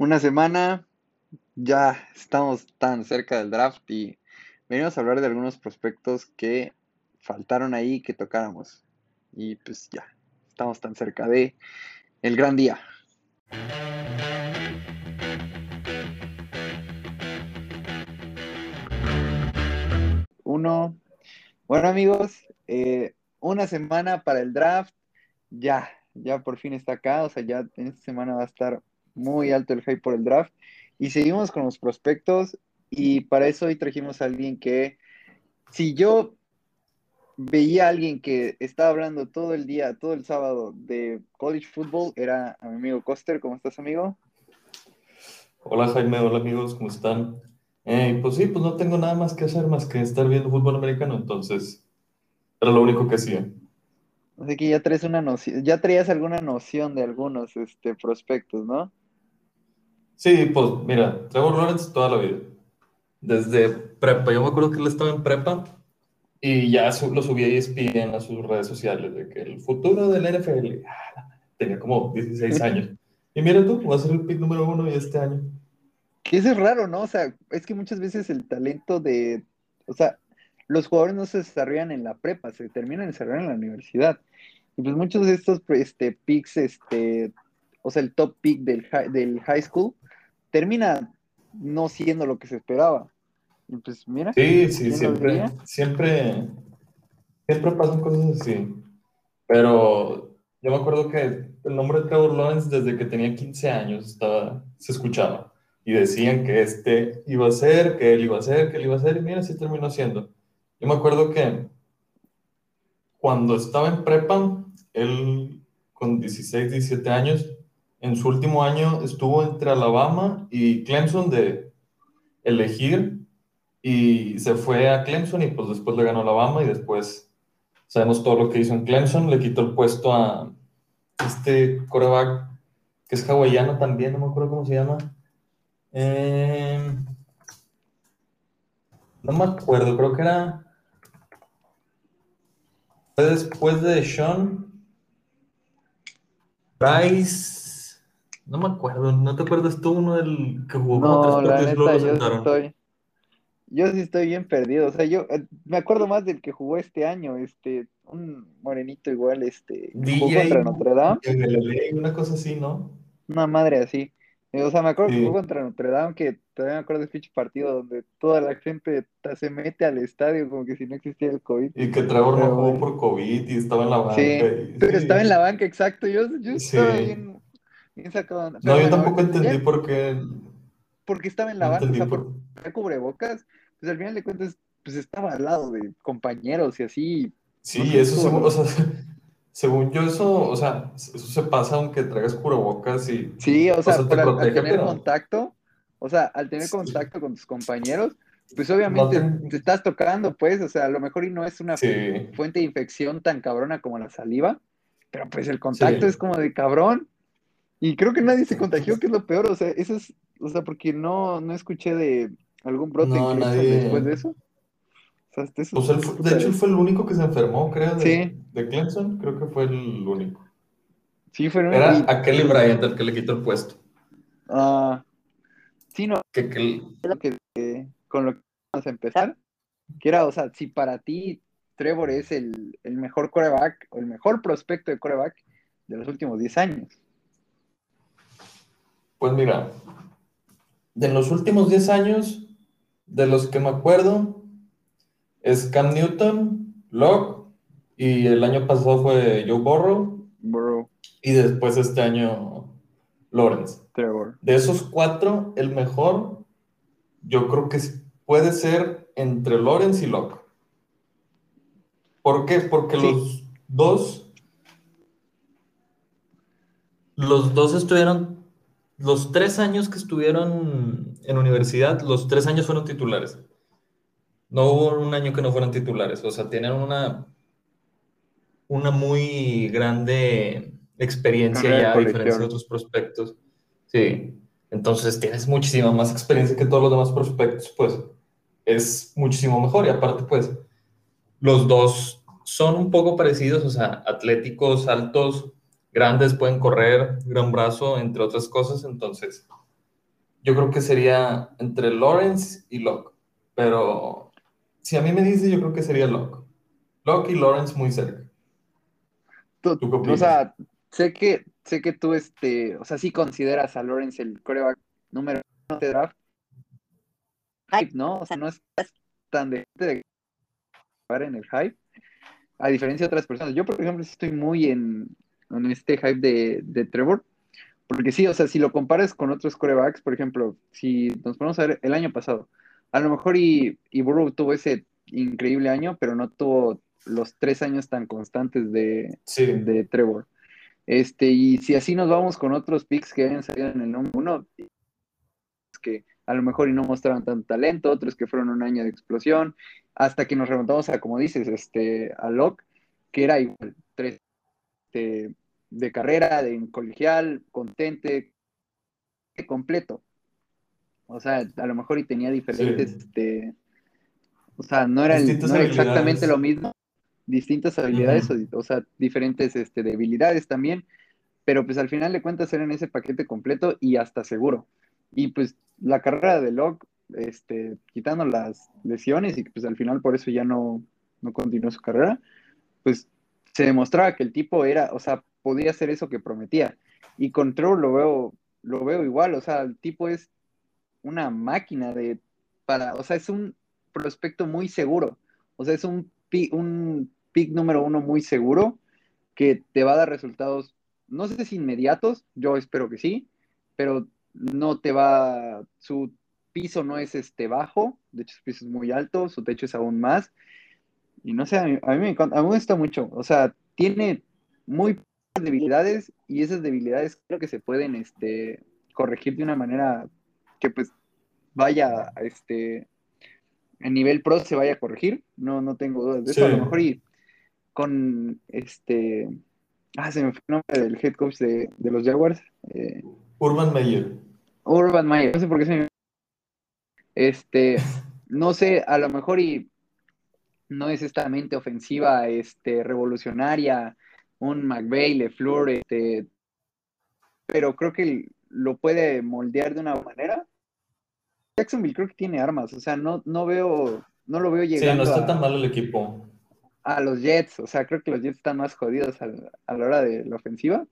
Una semana, ya estamos tan cerca del draft y venimos a hablar de algunos prospectos que faltaron ahí que tocáramos. Y pues ya, estamos tan cerca de el gran día. Uno. Bueno amigos, eh, una semana para el draft. Ya, ya por fin está acá. O sea, ya en esta semana va a estar muy alto el hype por el draft. Y seguimos con los prospectos. Y para eso hoy trajimos a alguien que, si yo veía a alguien que estaba hablando todo el día, todo el sábado de college football, era a mi amigo Coster. ¿Cómo estás, amigo? Hola, Jaime. Hola, amigos. ¿Cómo están? Eh, pues sí, pues no tengo nada más que hacer más que estar viendo fútbol americano, entonces era lo único que hacía. Así que ya traes una noción, ya traías alguna noción de algunos este, prospectos, ¿no? Sí, pues mira, Trevor Lawrence toda la vida. Desde prepa, yo me acuerdo que él estaba en prepa y ya lo subí a ESPN a sus redes sociales de que el futuro del NFL, tenía como 16 años. Y mira tú, va a ser el pick número uno este año. Que eso es raro, ¿no? O sea, es que muchas veces el talento de, o sea, los jugadores no se desarrollan en la prepa, se terminan desarrollando en la universidad. Y pues muchos de estos este, picks, este, o sea, el top pick del, del high school, termina no siendo lo que se esperaba. Y pues mira. Sí, sí, siempre, siempre, siempre pasan cosas así. Pero yo me acuerdo que el nombre de Trevor Lawrence desde que tenía 15 años estaba, se escuchaba. Y decían que este iba a ser, que él iba a ser, que él iba a ser, y mira, sí terminó siendo. Yo me acuerdo que cuando estaba en prepa, él con 16, 17 años, en su último año estuvo entre Alabama y Clemson de elegir y se fue a Clemson y pues después le ganó Alabama y después sabemos todo lo que hizo en Clemson, le quitó el puesto a este coreback que es hawaiano también, no me acuerdo cómo se llama. Eh, no me acuerdo, creo que era después de Sean Bryce. No me acuerdo, ¿no te acuerdas tú uno del que jugó no, la neta, yo estoy, yo sí estoy bien perdido. O sea, yo eh, me acuerdo más del que jugó este año, este, un morenito igual, este, jugó contra Notre Dame. una cosa así, ¿no? Una madre así. O sea, me acuerdo que jugó contra Notre Dame, que todavía me acuerdo de este partido donde toda la gente se mete al estadio como que si no existiera el COVID. Y que Trevor no jugó por COVID y estaba en la banca. Sí, pero estaba en la banca, exacto. Yo, yo estaba bien, no, yo tampoco entendí por qué. Porque estaba en la banca, o sea, por cubrebocas. Pues al final de cuentas, pues estaba al lado de compañeros y así. Sí, eso se, o sea, según yo, eso, o sea, eso se pasa aunque traigas cubrebocas y. Sí, o sea, al, tener contacto, o sea, al tener contacto con tus compañeros, pues obviamente te... estás tocando, pues, o sea, a lo mejor y no es una fuente de infección tan cabrona como la saliva, pero pues el contacto es como de cabrón. Y creo que nadie se contagió, que es lo peor, o sea, eso es, o sea, porque no, no escuché de algún brote después de eso. Este pues de hecho, él fue el único que se enfermó, creo, de, de Clemson. Creo que fue el único. Sí, fue el único. Era a Kelly Bryant el que le quitó el puesto. Ah, sí, no. Que, que... que, con lo que vamos a empezar, que era, o sea, si para ti Trevor es el, el mejor coreback o el mejor prospecto de coreback de los últimos 10 años. Pues mira, de los últimos 10 años, de los que me acuerdo, es Cam Newton, Locke, y el año pasado fue Joe Burrow. Burrow. Y después este año Lawrence. Trevor. De esos cuatro, el mejor, yo creo que puede ser entre Lawrence y Locke. ¿Por qué? Porque los dos, los dos estuvieron, los tres años que estuvieron en universidad, los tres años fueron titulares. No hubo un año que no fueran titulares, o sea, tienen una, una muy grande experiencia ya, a diferencia de otros prospectos. Sí, entonces tienes muchísima más experiencia que todos los demás prospectos, pues es muchísimo mejor. Y aparte, pues, los dos son un poco parecidos, o sea, atléticos, altos, grandes, pueden correr, gran brazo, entre otras cosas. Entonces, yo creo que sería entre Lawrence y Locke. Pero si a mí me dice, yo creo que sería Locke. Locke y Lawrence muy cerca. o sea, sé que, sé que tú, este, o sea, sí consideras a Lawrence el coreback número uno de draft. Hype, ¿no? O sea, no es tan de, de en el hype. A diferencia de otras personas. Yo, por ejemplo, estoy muy en, en este hype de, de Trevor. Porque sí, o sea, si lo comparas con otros corebacks, por ejemplo, si nos ponemos a ver el año pasado, a lo mejor y, y Burrow tuvo ese increíble año, pero no tuvo los tres años tan constantes de, de Trevor. Este, y si así nos vamos con otros picks que hayan salido en el número uno, que a lo mejor y no mostraron tanto talento, otros que fueron un año de explosión, hasta que nos remontamos a, como dices, este, a Locke, que era igual, tres, este, de carrera, de colegial, contente, completo. O sea, a lo mejor y tenía diferentes, este, o sea, no era, exactamente lo mismo, distintas habilidades, o, sea, diferentes este, debilidades también, pero pues al final de cuentas eran ese paquete completo y hasta seguro. Y pues la carrera de Locke, este, quitando las lesiones y pues al final por eso ya no, no continuó su carrera, pues se demostraba que el tipo era, o sea, podía hacer eso que prometía. Y con lo veo, lo veo igual, o sea, el tipo es una máquina de, para, o sea, es un prospecto muy seguro, o sea, es un, un pick número uno muy seguro que te va a dar resultados, no sé si inmediatos, yo espero que sí, pero no te va, su piso no es este bajo, de hecho su piso es muy alto, su techo es aún más, y no sé, a mí, me encanta, a mí me gusta mucho, o sea, tiene muy debilidades y esas debilidades creo que se pueden este, corregir de una manera que pues vaya este en nivel pro se vaya a corregir, no, no tengo dudas de eso, a lo mejor y con este ah se me fue el nombre del head coach de, los Jaguars eh, Urban Meyer. Urban Meyer, no sé por qué se me este no sé, a lo mejor y no es esta mente ofensiva este revolucionaria un McVeigh, LeFleur, este, pero creo que lo puede moldear de una manera. Jacksonville creo que tiene armas, o sea, no, no veo, no lo veo llegando. Sí, no está tan mal el equipo. A los Jets, o sea, creo que los Jets están más jodidos a, la hora de la ofensiva.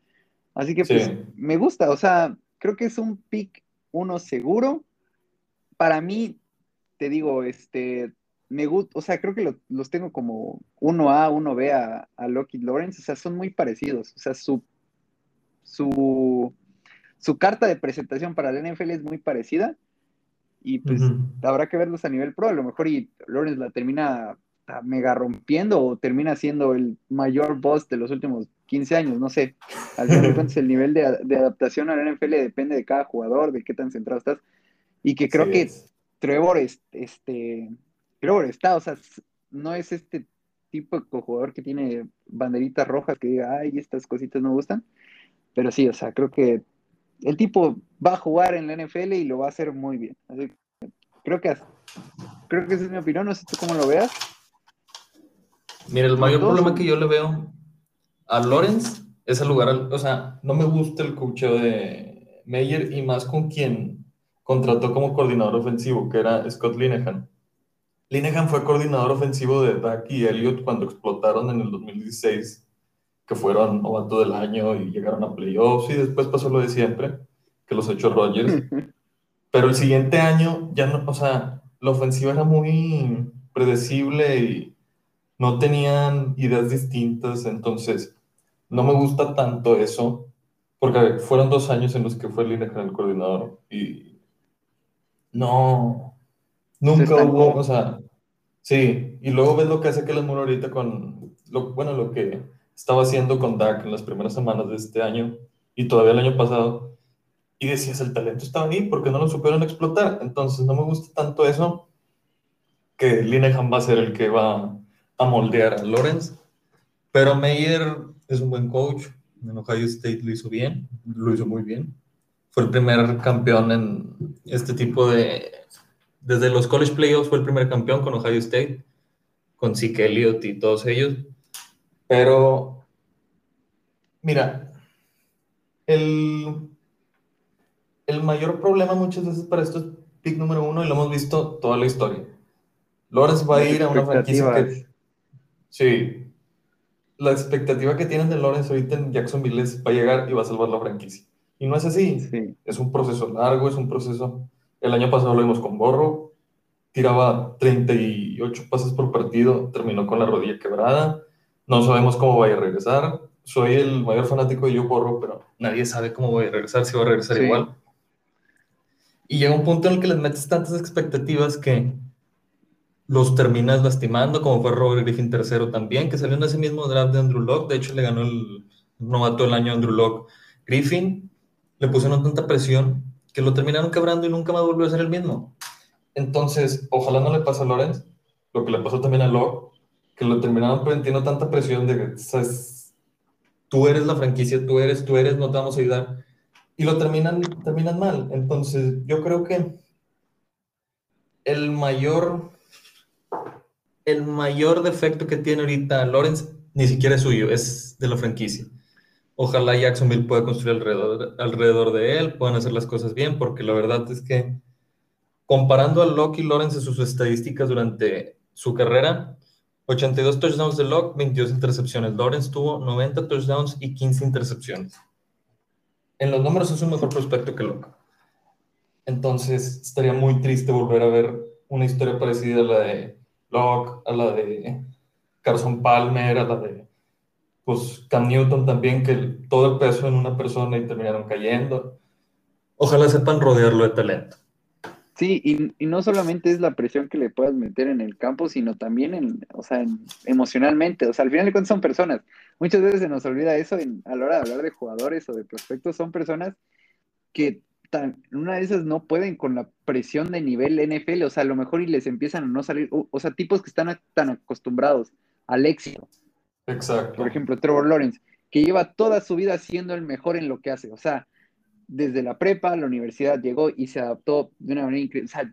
Así que pues me gusta, o sea, creo que es un pick uno seguro. Para mí, te digo, este, me gusta, o sea, creo que los tengo como 1A, 1B a, a Lockheed Lawrence, o sea, son muy parecidos, o sea, su, su, su carta de presentación para la NFL es muy parecida y pues habrá que verlos a nivel pro, a lo mejor y Lawrence la termina mega rompiendo o termina siendo el mayor boss de los últimos 15 años, no sé, al final de el nivel de, adaptación a la NFL depende de cada jugador, de qué tan centrado estás y que creo que Trevor, este pero está, o sea, no es este tipo de jugador que tiene banderitas rojas que diga, ay, estas cositas no me gustan. Pero sí, o sea, creo que el tipo va a jugar en la NFL y lo va a hacer muy bien. Así creo que creo que esa es mi opinión, no sé tú cómo lo veas. Mira, el mayor problema que yo le veo a Lawrence es el lugar, o sea, no me gusta el cocheo de Meyer y más con quien contrató como coordinador ofensivo, que era Scott Linehan. Linehan fue coordinador ofensivo de Dak y Elliott cuando explotaron en el 2016, que fueron novato del año y llegaron a playoffs y después pasó lo de siempre, que los echó Rodgers. Pero el siguiente año ya no, o sea, la ofensiva era muy predecible y no tenían ideas distintas, entonces no me gusta tanto eso, porque fueron dos años en los que fue Linehan el coordinador y no, Nunca hubo, o sea, sí, y luego ves lo que hace que Moore ahorita con, lo, bueno, lo que estaba haciendo con Dak en las primeras semanas de este año y todavía el año pasado, y decías, el talento estaba ahí, porque no lo supieron explotar? Entonces no me gusta tanto eso, que Linehan va a ser el que va a moldear a Lawrence, pero Meyer es un buen coach, en Ohio State lo hizo bien, lo hizo muy bien, fue el primer campeón en este tipo de desde los college playoffs fue el primer campeón con Ohio State, con Zeke Elliott y todos ellos. Pero, mira, el, el mayor problema muchas veces para esto es pick número uno y lo hemos visto toda la historia. Lawrence va a ir a una franquicia que... Sí. La expectativa que tienen de Lawrence ahorita en Jacksonville es va a llegar y va a salvar la franquicia. Y no es así. Es un proceso largo, es un proceso... El año pasado lo vimos con Borro, tiraba 38 pases por partido, terminó con la rodilla quebrada, no sabemos cómo va a regresar. Soy el mayor fanático de Joe Borro, pero nadie sabe cómo va a regresar, si va a regresar igual. Y llega un punto en el que les metes tantas expectativas que los terminas lastimando, como fue Robert Griffin tercero también, que salió en ese mismo draft de Andrew Locke. De hecho, le ganó el novato del año Andrew Locke. Griffin le pusieron tanta presión que lo terminaron quebrando y nunca más volvió a ser el mismo. Entonces, ojalá no le pase a Lorenz, lo que le pasó también a Locke, que lo terminaron metiendo tanta presión de que, tú eres la franquicia, tú eres, tú eres, no te vamos a ayudar y lo terminan, terminan mal. Entonces, yo creo que el mayor, el mayor defecto que tiene ahorita Lawrence ni siquiera es suyo, es de la franquicia. Ojalá Jacksonville pueda construir alrededor, alrededor de él, puedan hacer las cosas bien, porque la verdad es que comparando a Locke y Lawrence sus estadísticas durante su carrera, 82 touchdowns de Locke, 22 intercepciones. Lawrence tuvo 90 touchdowns y 15 intercepciones en los números es un mejor prospecto que Locke. Entonces, estaría muy triste volver a ver una historia parecida a la de Locke, a la de Carson Palmer, a la de pues, Cam Newton también, que todo el peso en una persona y terminaron cayendo. Ojalá sepan rodearlo de talento. Sí, y, no solamente es la presión que le puedas meter en el campo, sino también en, o sea, emocionalmente. O sea, al final de cuentas son personas. Muchas veces se nos olvida eso a la hora de hablar de jugadores o de prospectos. Son personas que una de esas no pueden con la presión de nivel NFL. O sea, a lo mejor y les empiezan a no salir. O, sea, tipos que están tan acostumbrados al éxito. Exacto. Por ejemplo, Trevor Lawrence, que lleva toda su vida siendo el mejor en lo que hace. O sea, desde la prepa, la universidad llegó y se adaptó de una manera increíble. O sea,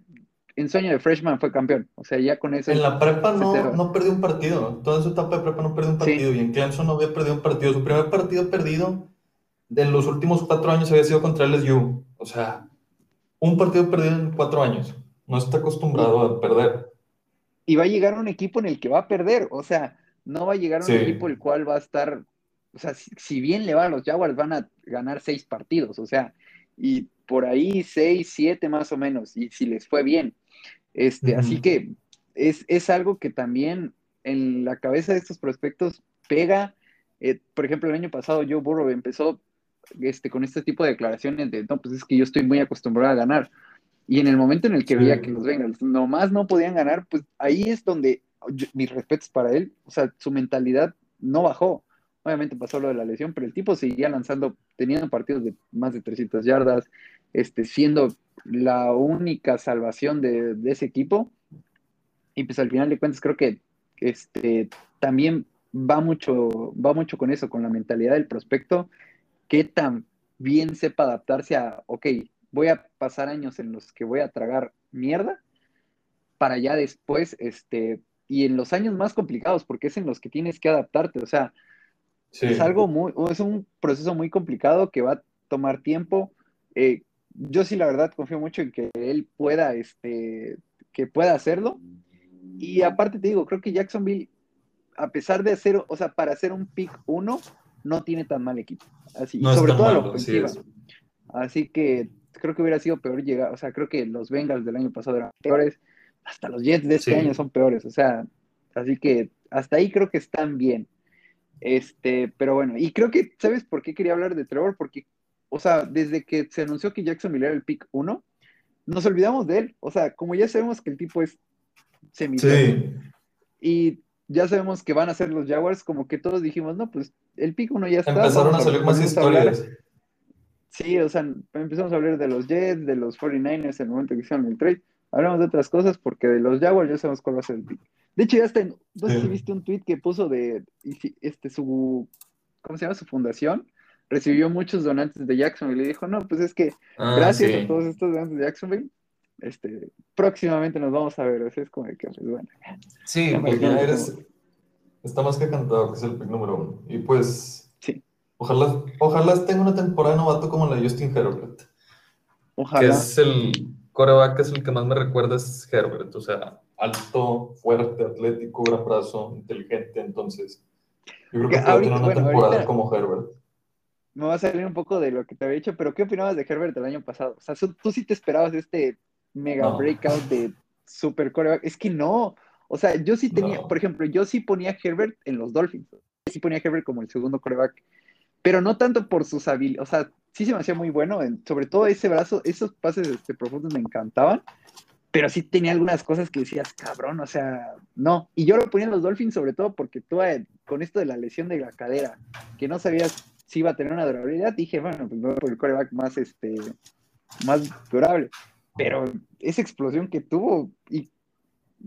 en sueño de freshman fue campeón. O sea, ya con eso. En la prepa no, no perdió un partido. Toda su etapa de prepa no perdió un partido. Y en Clemson no había perdido un partido. Su primer partido perdido de los últimos cuatro años había sido contra LSU. O sea, un partido perdido en cuatro años. No está acostumbrado a perder. Y va a llegar un equipo en el que va a perder. O sea, no va a llegar un equipo el cual va a estar o sea, si, bien le va a los Jaguars, van a ganar seis partidos, o sea, y por ahí seis, siete más o menos, y si les fue bien. Este, Así que es, algo que también en la cabeza de estos prospectos pega. Eh, por ejemplo, el año pasado Joe Burrow empezó este, con este tipo de declaraciones de, no, pues es que yo estoy muy acostumbrado a ganar. Y en el momento en el que veía que los Bengals nomás no podían ganar, pues ahí es donde mis respetos para él, o sea, su mentalidad no bajó. Obviamente pasó lo de la lesión, pero el tipo seguía lanzando, teniendo partidos de más de 300 yardas, este, siendo la única salvación de, ese equipo. Y pues al final de cuentas creo que este, también va mucho, va mucho con eso, con la mentalidad del prospecto, que tan bien sepa adaptarse a, ok, voy a pasar años en los que voy a tragar mierda para ya después, este, y en los años más complicados, porque es en los que tienes que adaptarte, o sea, es algo muy, es un proceso muy complicado que va a tomar tiempo. Eh, yo sí, la verdad, confío mucho en que él pueda, este, que pueda hacerlo. Y aparte te digo, creo que Jacksonville, a pesar de hacer, o sea, para hacer un pick uno, no tiene tan mal equipo. Así, sobre todo la ofensiva. Así que creo que hubiera sido peor llegar, o sea, creo que los Bengals del año pasado eran peores, hasta los Jets de este año son peores, o sea, así que hasta ahí creo que están bien. Este, pero bueno, y creo que, ¿sabes por qué quería hablar de Trevor? Porque, o sea, desde que se anunció que Jacksonville era el pick 1, nos olvidamos de él. O sea, como ya sabemos que el tipo es semi sí. y ya sabemos que van a ser los Jaguars, como que todos dijimos, no, pues el pick 1 ya está. Empezaron a salir más historias. Sí, o sea, empezamos a hablar de los Jets, de los 49ers en el momento que hicieron el trade. Hablamos de otras cosas porque de los Jaguars ya sabemos cuál va a ser el pick. De hecho, ya está en, no sé si viste un tweet que puso de este su ¿cómo se llama? su fundación. Recibió muchos donantes de Jacksonville y le dijo, no, pues es que ah, gracias a todos estos donantes de Jacksonville, este, próximamente nos vamos a ver. O sea, es como que, pues, bueno. Sí, porque eres, está más que cantado que es el pick número uno. Y pues, sí. ojalá, ojalá tenga una temporada novato como la de Justin Herbert. Ojalá. Que es el coreback, es el que más me recuerda es Herbert, o sea, alto, fuerte, atlético, gran brazo, inteligente, entonces yo creo que, puede tener una temporada como Herbert. Me va a salir un poco de lo que te había dicho, pero ¿qué opinabas de Herbert el año pasado? O sea, tú sí te esperabas este mega breakout de super coreback. Es que no. O sea, yo sí tenía, por ejemplo, yo sí ponía a Herbert en los Dolphins. Sí ponía a Herbert como el segundo coreback. Pero no tanto por sus habilidades. O sea, sí se me hacía muy bueno. sobre todo ese brazo, esos pases este, profundos me encantaban. Pero sí tenía algunas cosas que decías, cabrón, o sea, no. Y yo lo ponía en los Dolphins sobre todo porque tú, eh, con esto de la lesión de la cadera, que no sabías si iba a tener una durabilidad, dije, bueno, pues voy por el coreback más, este, más durable. Pero esa explosión que tuvo y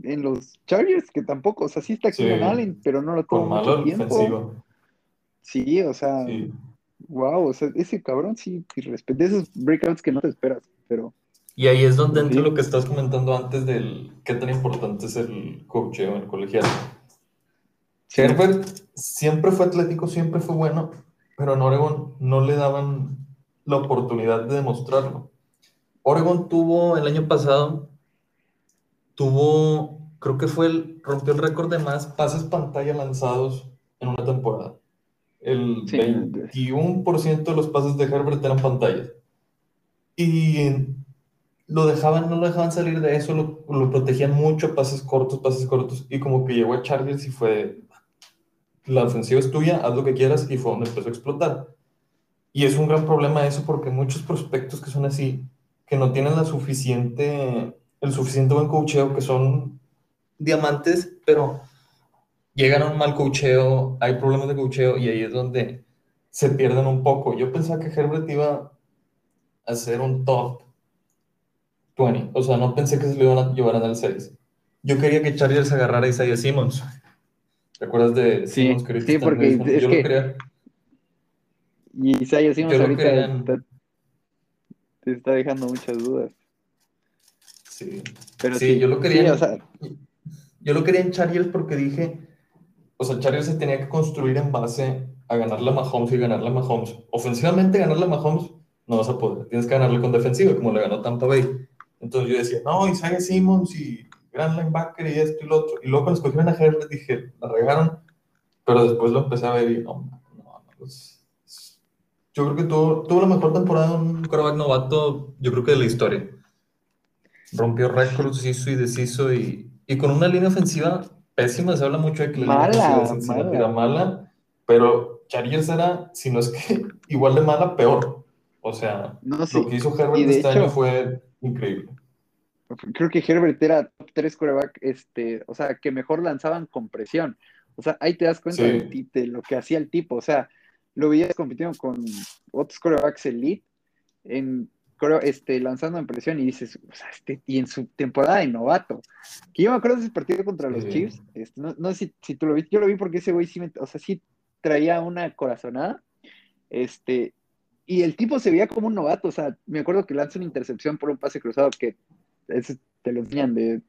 en los Chargers, que tampoco, o sea, sí está aquí en Allen, pero no lo tuvo mucho tiempo. Sí, o sea, wow, o sea, ese cabrón sí, respeto esos breakouts que no te esperas, pero... Y ahí es donde entra lo que estás comentando antes del qué tan importante es el coacheo en el colegial. Herbert siempre fue atlético, siempre fue bueno, pero en Oregon no le daban la oportunidad de demostrarlo. Oregon tuvo el año pasado, tuvo, creo que fue el, rompió el récord de más pases pantalla lanzados en una temporada. El 21% de los pases de Herbert eran pantallas. Y lo dejaban, no lo dejaban salir de eso, lo, lo, protegían mucho, pases cortos, pases cortos. Y como que llegó a Chargers y fue, la ofensiva es tuya, haz lo que quieras, y fue donde empezó a explotar. Y es un gran problema eso porque muchos prospectos que son así, que no tienen la suficiente, el suficiente buen cocheo, que son diamantes, pero llegan a un mal cocheo, hay problemas de cocheo y ahí es donde se pierden un poco. Yo pensaba que Herbert iba a ser un top 20, o sea, no pensé que se lo iban a llevar al 6. Yo quería que Chargers agarrara a Isaiah Simmons ¿Te acuerdas de sí, Sí, porque es yo que... lo creía. Y Isaiah Simmons ahorita te está dejando muchas dudas. Sí. Pero sí, yo lo quería. o sea... Yo lo quería en Chargers porque dije, o sea, Chargers se tenía que construir en base a ganarle a Mahomes y ganarle a Mahomes. Ofensivamente ganarle a Mahomes no vas a poder, tienes que ganarle con defensiva, como le ganó Tampa Bay. Entonces yo decía, no, Isaiah Simmons y gran linebacker y esto y lo otro. Y luego cuando escogieron a Herbert dije, la regaron, pero después lo empecé a ver y no, no, pues, yo creo que tuvo, tuvo la mejor temporada en un quarterback novato, yo creo que de la historia. Rompió récords, hizo y deshizo y, y con una línea ofensiva pésima, se habla mucho de que la línea ofensiva era mala, pero Chargers era, si no es que igual de mala, peor. O sea, lo que hizo Herbert este año fue increíble creo que Herbert era top 3 quarterback, este, o sea, que mejor lanzaban con presión. O sea, ahí te das cuenta de, lo que hacía el tipo. O sea, lo veías compitiendo con otros quarterbacks elite en este, lanzando en presión y dices, o sea, este, y en su temporada de novato. Que yo me acuerdo de ese partido contra los Chiefs, este, no, no, sé si, tú lo viste, yo lo vi porque ese güey sí, o sea, sí traía una corazonada, este, y el tipo se veía como un novato, o sea, me acuerdo que lanza una intercepción por un pase cruzado que te lo enseñan de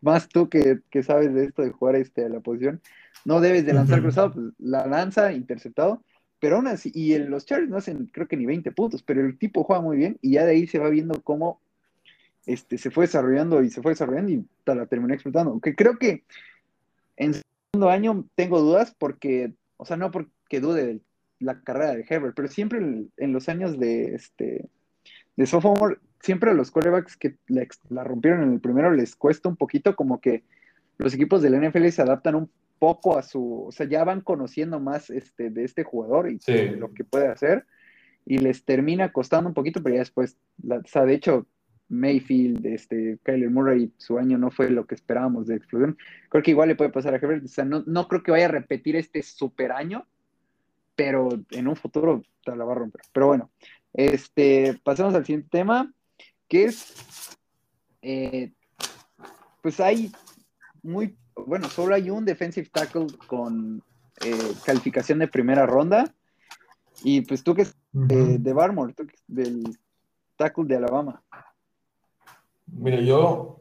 más tú que, sabes de esto de jugar este, a la posición, no debes de lanzar cruzado, pues la lanza interceptado, pero aún así, y en los Chargers no hacen creo que ni 20 puntos, pero el tipo juega muy bien y ya de ahí se va viendo cómo este, se fue desarrollando y se fue desarrollando y la terminó explotando. Aunque creo que en segundo año tengo dudas porque, o sea, no porque dude de la carrera de Herbert, pero siempre en, los años de, este, de sophomore siempre a los quarterbacks que la, rompieron en el primero les cuesta un poquito como que los equipos del NFL se adaptan un poco a su, o sea, ya van conociendo más este, de este jugador y lo que puede hacer y les termina costando un poquito, pero ya después, o sea, de hecho, Mayfield, este, Kyler Murray, su año no fue lo que esperábamos de explosión. Creo que igual le puede pasar a Herbert, o sea, no, no creo que vaya a repetir este super año, pero en un futuro te la va a romper. Pero bueno, este, pasemos al siguiente tema que es, eh, pues hay muy, bueno, solo hay un defensive tackle con eh, calificación de primera ronda. Y pues tú que es de Barmore, tú que es del tackle de Alabama. Mira, yo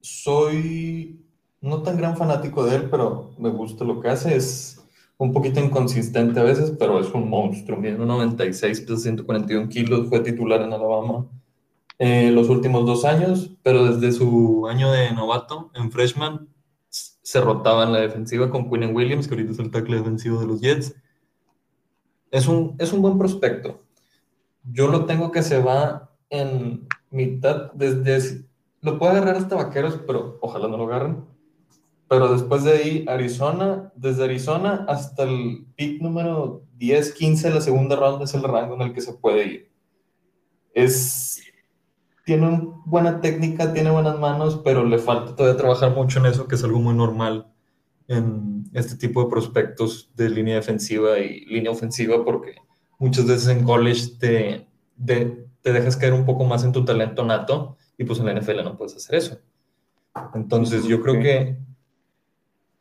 soy no tan gran fanático de él, pero me gusta lo que hace. Es un poquito inconsistente a veces, pero es un monstruo. Mide 1,96, pesa 141 kilos, fue titular en Alabama eh, los últimos dos años, pero desde su año de novato en freshman se rotaba en la defensiva con Quinn Williams, que ahorita es el tackle defensivo de los Jets. Es un, es un buen prospecto. Yo lo tengo que se va en mitad, desde, lo puede agarrar hasta Vaqueros, pero ojalá no lo agarren. Pero después de ahí, Arizona, desde Arizona hasta el pick número 10, 15 de la segunda ronda es el rango en el que se puede ir. Es, tiene buena técnica, tiene buenas manos, pero le falta todavía trabajar mucho en eso, que es algo muy normal en este tipo de prospectos de línea defensiva y línea ofensiva, porque muchas veces en college te, te dejas caer un poco más en tu talento nato y pues en la NFL no puedes hacer eso. Entonces yo creo que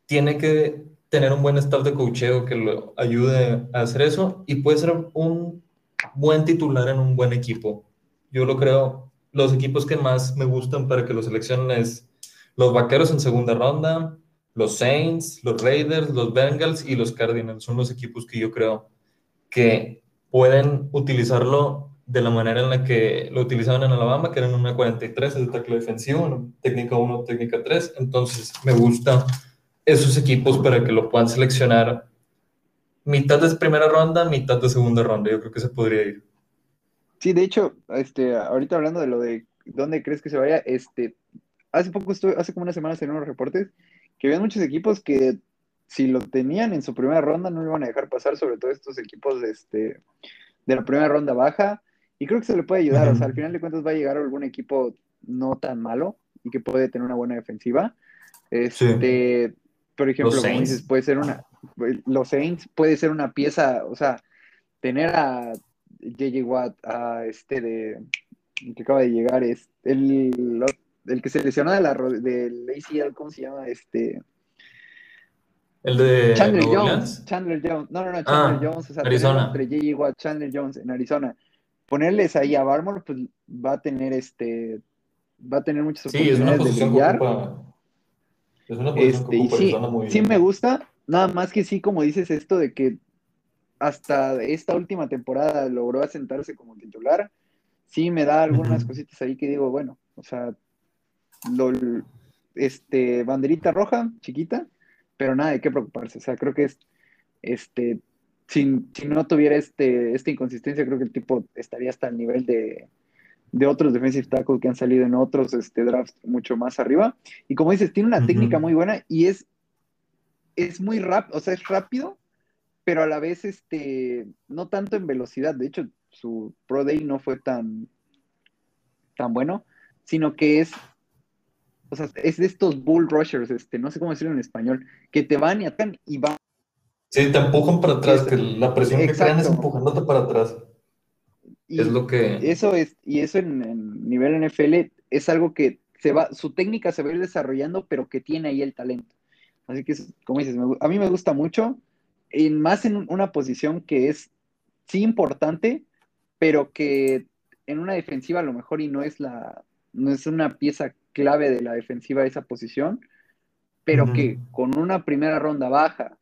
tiene que tener un buen staff de coacheo que lo ayude a hacer eso y puede ser un buen titular en un buen equipo. Yo lo creo, los equipos que más me gustan para que lo seleccionen es los Vaqueros en segunda ronda, los Saints, los Raiders, los Bengals y los Cardinals. Son los equipos que yo creo que pueden utilizarlo de la manera en la que lo utilizaban en Alabama, que eran una 43, el tackle defensivo, técnica 1, técnica 3. Entonces, me gusta esos equipos para que lo puedan seleccionar mitad de primera ronda, mitad de segunda ronda. Yo creo que se podría ir. Sí, de hecho, este, ahorita hablando de lo de dónde crees que se vaya, este, hace poco estuve, hace como una semana en unos reportes que había muchos equipos que si lo tenían en su primera ronda no lo iban a dejar pasar, sobre todo estos equipos de, este, de la primera ronda baja. Y creo que se le puede ayudar, o sea, al final de cuentas va a llegar algún equipo no tan malo y que puede tener una buena defensiva. Este, por ejemplo, como dices, puede ser una, los Saints puede ser una pieza, o sea, tener a JJ Watt, a este de, que acaba de llegar, es el, el que se lesionó de la, del ACL, ¿cómo se llama? Este, el de Chandler Jones, Chandler Jones, no, no, no, Chandler ah, Jones, o sea, Arizona. entre JJ Watt, Chandler Jones en Arizona ponerles ahí a Barmore, pues va a tener este, va a tener muchas oportunidades de brillar. es una posición que este, sí, muy sí me gusta, nada más que sí, como dices esto de que hasta esta última temporada logró asentarse como titular, sí me da algunas cositas ahí que digo, bueno, o sea, lo, este, banderita roja, chiquita, pero nada de qué preocuparse, o sea, creo que es, este, si, no tuviera este, esta inconsistencia, creo que el tipo estaría hasta el nivel de, otros defensive tackles que han salido en otros este, drafts mucho más arriba. Y como dices, tiene una técnica muy buena y es, es muy rápido, o sea, es rápido, pero a la vez este, no tanto en velocidad. De hecho, su Pro Day no fue tan, tan bueno, sino que es, o sea, es de estos bull rushers, este, no sé cómo decirlo en español, que te van y atacan y van Sí, te empujan para atrás, que la presión que crean es empujándote para atrás. es lo que. Eso es, y eso en, nivel NFL es algo que se va, su técnica se va a ir desarrollando, pero que tiene ahí el talento. Así que, como dices, a mí me gusta mucho, y más en una posición que es sí importante, pero que en una defensiva a lo mejor y no es la, no es una pieza clave de la defensiva esa posición, pero que con una primera ronda baja,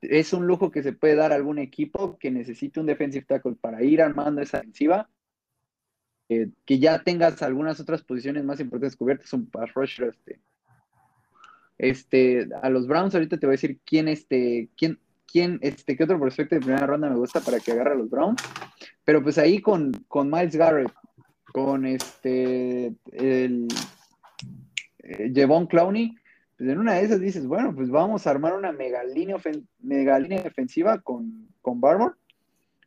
es un lujo que se puede dar a algún equipo que necesite un defensive tackle para ir armando esa defensiva. Eh, que ya tengas algunas otras posiciones más importantes cubiertas, un pass rusher. Este, este, a los Browns ahorita te voy a decir quién, este, quién, quién, este, qué otro prospecto de primera ronda me gusta para que agarre a los Browns. Pero pues ahí con, con Miles Garrett, con este, el eh, Jevon Clowney, pues en una de esas dices, bueno, pues vamos a armar una mega línea, mega línea defensiva con, con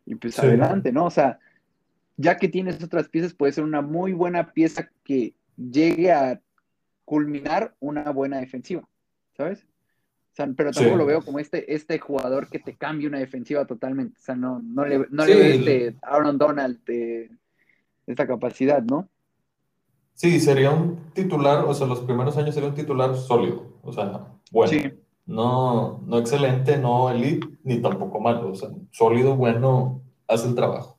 y pues adelante, ¿no? O sea, ya que tienes otras piezas, puede ser una muy buena pieza que llegue a culminar una buena defensiva, ¿sabes? O sea, pero tampoco lo veo como este, este jugador que te cambie una defensiva totalmente. O sea, no, no le, no le veo este Aaron Donald de esta capacidad, ¿no? Sí, sería un titular, o sea, los primeros años sería un titular sólido, o sea, bueno. No, no excelente, no elite, ni tampoco malo, o sea, sólido, bueno, hace el trabajo.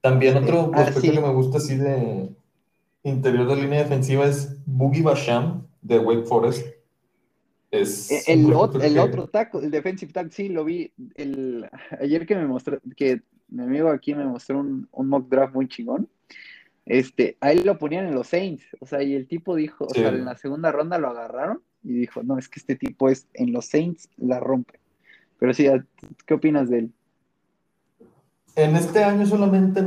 También otro ah, prospecto que me gusta así de interior de línea defensiva es Boogie Basham de Wake Forest. Es... E, el, el otro tackle, el defensive tackle, sí, lo vi. El, ayer que me mostró, que mi amigo aquí me mostró un, un mock draft muy chingón. Este, ahí lo ponían en los Saints, o sea, y el tipo dijo, o sea, en la segunda ronda lo agarraron y dijo, no, es que este tipo es en los Saints la rompe. Pero sí, ¿qué opinas de él? En este año solamente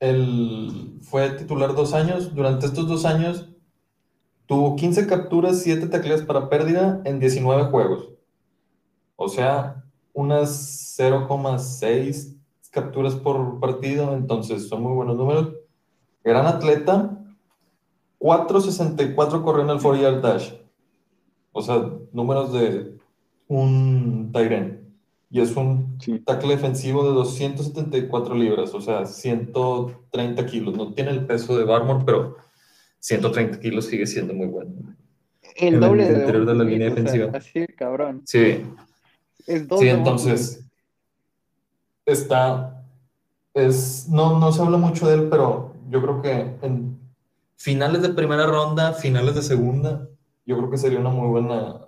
él fue titular dos años. Durante estos dos años tuvo 15 capturas, 7 tacleas para pérdida en 19 juegos. O sea, unas 0,6 capturas por partido, entonces son muy buenos números. Gran atleta, 4.64 corrió en el 4 yard dash. O sea, números de un Tyren. Y es un tackle defensivo de 274 libras, o sea, 130 kilos. No tiene el peso de Barmore, pero 130 kilos sigue siendo muy bueno. El doble de, interior de la línea defensiva. así, cabrón. Sí. Es sí, entonces está, es, no, no se habla mucho de él, pero yo creo que en finales de primera ronda, finales de segunda, yo creo que sería una muy buena,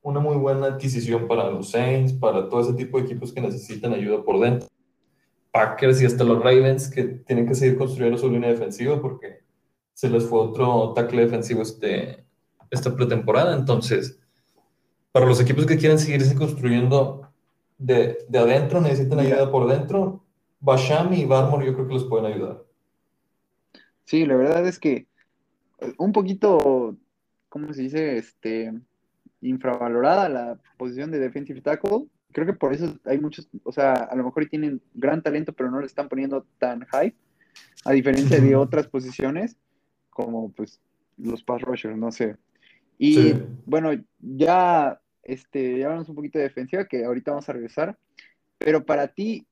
una muy buena adquisición para los Saints, para todo ese tipo de equipos que necesitan ayuda por dentro. Packers y hasta los Ravens que tienen que seguir construyendo su línea defensiva porque se les fue otro tackle defensivo este, esta pretemporada. Entonces, para los equipos que quieren seguirse construyendo de, de adentro, necesitan ayuda por dentro. Basham y Barmore yo creo que los pueden ayudar. Sí, la verdad es que eh, un poquito, ¿cómo se dice? Este, infravalorada la posición de defensive tackle. Creo que por eso hay muchos, o sea, a lo mejor tienen gran talento, pero no le están poniendo tan high, a diferencia de otras posiciones, como pues los pass rushers, no sé. Y bueno, ya este, ya hablamos un poquito de defensiva, que ahorita vamos a regresar. Pero para ti,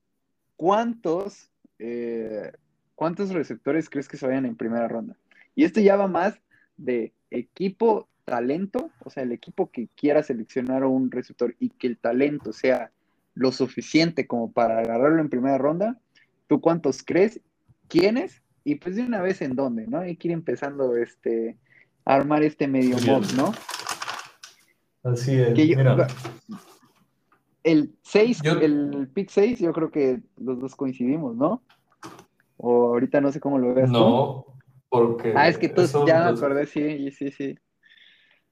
¿cuántos, eh, ¿cuántos receptores crees que se vayan en primera ronda? Y esto ya va más de equipo talento, o sea, el equipo que quiera seleccionar un receptor y que el talento sea lo suficiente como para agarrarlo en primera ronda, ¿tú cuántos crees? ¿Quiénes? Y pues de una vez en dónde, ¿no? Hay que ir empezando este, a armar este medio mob, ¿no? Así es. mira. El 6, el pick 6, yo creo que los dos coincidimos, ¿no? O ahorita no sé cómo lo veas. No, porque. Ah, es que tú ya me acordé, sí, sí, sí.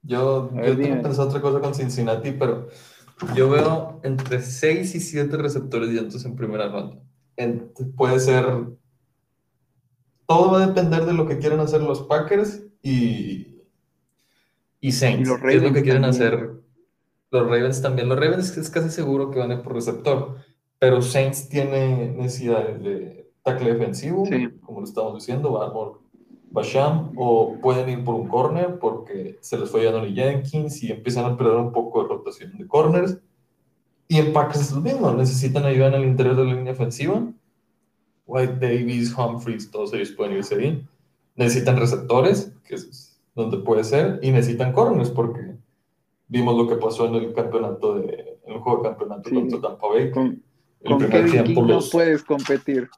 Yo, yo tengo pensado otra cosa con Cincinnati, pero yo veo entre 6 y 7 receptores dientes en primera ronda. puede ser. Todo va a depender de lo que quieran hacer los Packers y, y Saints, ¿qué es lo que quieren hacer? Los Ravens también. Los Ravens es casi seguro que van a ir por receptor, pero Saints tiene necesidades de tackle defensivo, como lo estamos diciendo, Barmore, Basham, o pueden ir por un corner porque se les fue a Donny Jenkins y empiezan a perder un poco de rotación de corners. Y en Packers es lo mismo, necesitan ayuda en el interior de la línea ofensiva. White Davis, Humphries, todos ellos pueden irse bien. Necesitan receptores, que es donde puede ser, y necesitan corners porque vimos lo que pasó en el campeonato de, en el juego de campeonato contra Tampa Bay. Con, el primer Kevin tiempo King no puedes competir.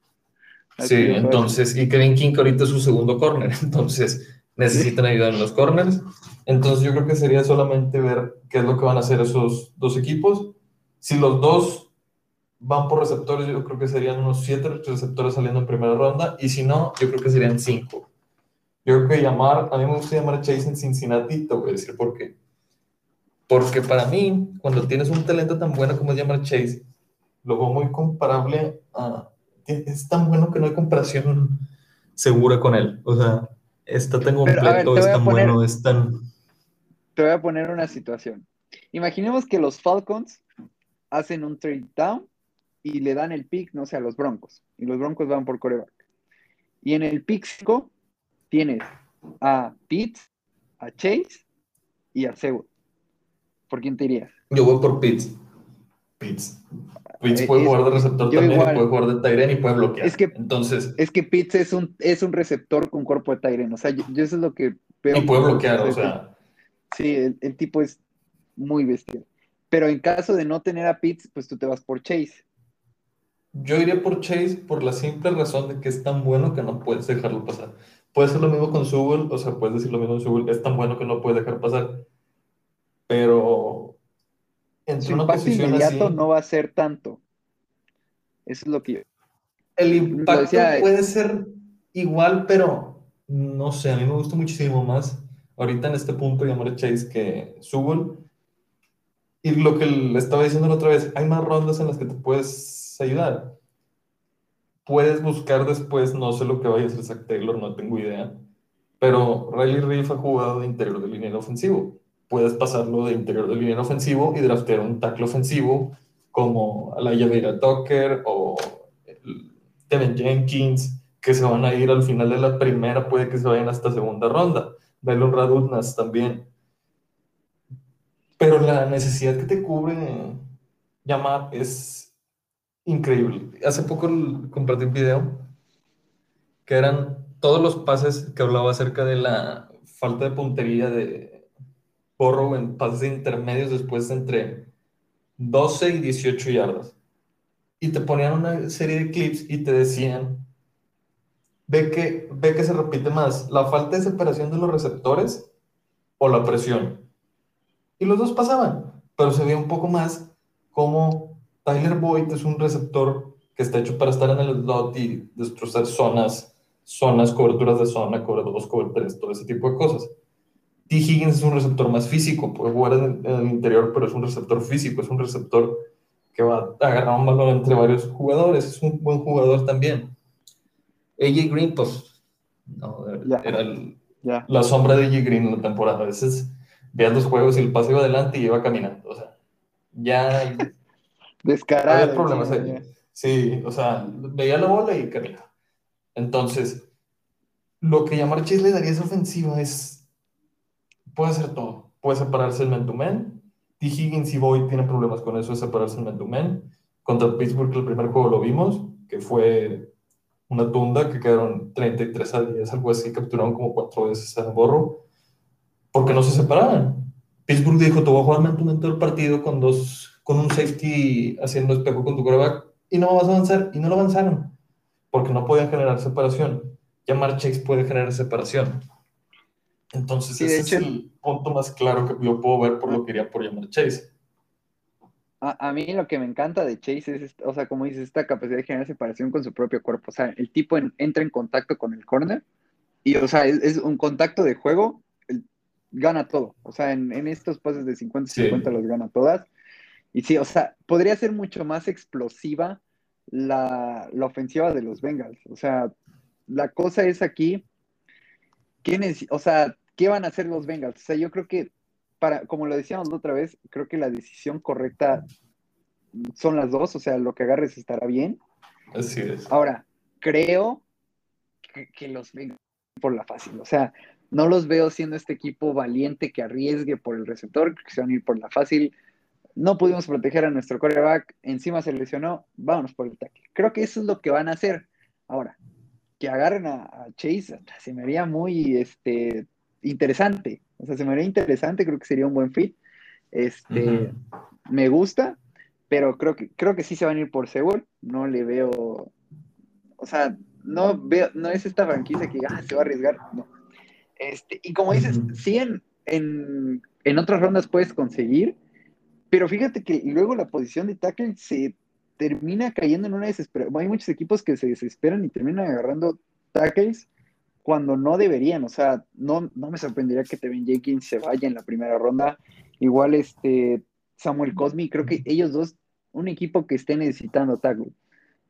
sí, entonces, y Kevin King ahorita es su segundo corner, entonces necesitan ayuda en los corners. Entonces yo creo que sería solamente ver qué es lo que van a hacer esos dos equipos. Si los dos van por receptores, yo creo que serían unos siete receptores saliendo en primera ronda, y si no, yo creo que serían cinco. Yo creo que llamar, a mí me gusta llamar a Chase en Cincinnati, te voy a decir por qué. Porque para mí, cuando tienes un talento tan bueno como es llamar Chase, lo veo muy comparable a... Es tan bueno que no hay comparación segura con él. O sea, está tan completo, es tan bueno, es tan... Te voy a poner una situación. Imaginemos que los Falcons hacen un trade down y le dan el pick, no sé, a los Broncos. Y los Broncos van por coreback. Y en el pick 5 tienes a Pitts, a Chase y a Sewell. ¿Por quién te irías? Yo voy por Pitts. Pitts. Pitts eh, puede jugar de receptor también, puede jugar de Tyren y puede bloquear. Es que, Entonces, es que Pitts es un, es un receptor con cuerpo de Tyren. O sea, yo, eso es lo que veo. Y puede bloquear, o sea. Sí, el, tipo es muy bestial. Pero en caso de no tener a Pitts, pues tú te vas por Chase. Yo iría por Chase por la simple razón de que es tan bueno que no puedes dejarlo pasar. Puede ser lo mismo con Subul, o sea, puedes decir lo mismo con Subul, es tan bueno que no puede dejar pasar. pero entre Su una posición inmediato no va a ser tanto. Eso es lo que El impacto puede ser igual, pero no sé, a mí me gusta muchísimo más ahorita en este punto llamar Chase que Subul. Y lo que le estaba diciendo la otra vez, hay más rondas en las que te puedes ayudar. Puedes buscar después, no sé lo que vaya a hacer Zach Taylor, no tengo idea. Pero Riley Reef ha jugado de interior de línea ofensivo. Puedes pasarlo de interior de línea ofensivo y draftear un tackle ofensivo como Alaya Vera Tucker o Kevin Jenkins, que se van a ir al final de la primera, puede que se vayan hasta segunda ronda. Belon Radutnas también. Pero la necesidad que te cubre llamar es increíble. Hace poco compartí un video que eran todos los pases que hablaba acerca de la falta de puntería de Borrow en pases intermedios después entre 12 y 18 yardas. Y te ponían una serie de clips y te decían, ve que, ve que se repite más la falta de separación de los receptores o la presión. Y los dos pasaban, pero se ve un poco más como Tyler Boyd es un receptor que está hecho para estar en el slot y destrozar zonas, zonas, coberturas de zona, cover 2, cover 3, todo ese tipo de cosas. T. Higgins es un receptor más físico, puede jugar en el, interior, pero es un receptor físico, es un receptor que va a agarrar un balón entre varios jugadores, es un buen jugador también. AJ Green, pues, no, era la sombra de AJ Green en la temporada. A veces veías los juegos y el pase iba adelante y iba caminando, o sea, ya... Descarado. Había problemas ahí. Sí, o sea, veía la bola y caminaba. Entonces, lo que llamar le daría esa ofensiva es puede hacer todo. Puede separarse el man to man. T. Higgins y Boyd tienen problemas con eso de separarse el man to man. Contra Pittsburgh, el primer juego lo vimos, que fue una tunda que quedaron 33 a 10, algo así, capturaron como cuatro veces a Borro, porque no se separaban. Pittsburgh dijo, te voy a jugar man to man todo el partido con, dos, con un safety haciendo espejo con tu quarterback y no vas a avanzar. Y no lo avanzaron, porque no podían generar separación. Llamar Chase puede generar separación. Entonces, ese es el punto más claro que yo puedo ver por lo que iría por llamar Chase. A, a, mí lo que me encanta de Chase es, o sea, como dices, esta capacidad de generar separación con su propio cuerpo. O sea, el tipo entra en contacto con el corner y, o sea, es, un contacto de juego, gana todo. O sea, en, estos pases de 50-50 los gana todas. Y sí, o sea, podría ser mucho más explosiva la, la ofensiva de los Bengals. O sea, la cosa es aquí, ¿quién es? O sea, ¿qué van a hacer los Bengals? O sea, yo creo que, para, como lo decíamos la otra vez, creo que la decisión correcta son las dos, o sea, lo que agarres estará bien. Así es. Ahora, creo que, los Bengals por la fácil, o sea, no los veo siendo este equipo valiente que arriesgue por el receptor, que se van a ir por la fácil. No pudimos proteger a nuestro coreback, encima se lesionó, vámonos por el tackle. Creo que eso es lo que van a hacer. Ahora, que agarren a, a Chase, se me haría muy este, interesante. O sea, se me haría interesante, creo que sería un buen fit. Este, me gusta, pero creo que, creo que sí se van a ir por Seúl. No le veo, o sea, no veo, no es esta franquicia que ah, se va a arriesgar, no. Este, y como dices, sí en, en, otras rondas puedes conseguir, pero fíjate que luego la posición de tackle se termina cayendo en una desesperación. Hay muchos equipos que se desesperan y terminan agarrando tackles cuando no deberían. O sea, no, no me sorprendería que Tevin Jenkins se vaya en la primera ronda. Igual este Samuel Cosmi, creo que ellos dos, un equipo que esté necesitando tackle,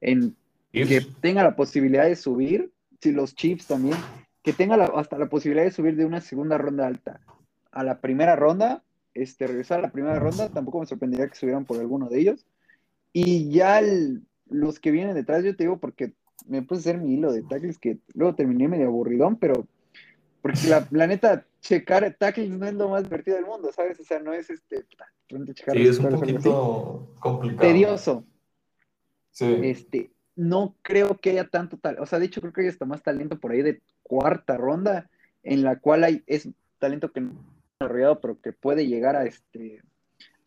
en que tenga la posibilidad de subir, si los Chiefs también, que tenga hasta la posibilidad de subir de una segunda ronda alta a la primera ronda, este, regresar a la primera ronda, tampoco me sorprendería que subieran por alguno de ellos. Y ya los que vienen detrás, yo te digo, porque me puse a hacer mi hilo de tackles que luego terminé medio aburridón, pero porque la, neta, checar tackles no es lo más divertido del mundo, ¿sabes? O sea, no es este. Checar sí, es un poquito complicado. Tedioso. Sí. Este, no creo que haya tanto tal. O sea, de hecho, creo que hay hasta más talento por ahí de cuarta ronda, en la cual hay, es talento que no desarrollado, pero que puede llegar a este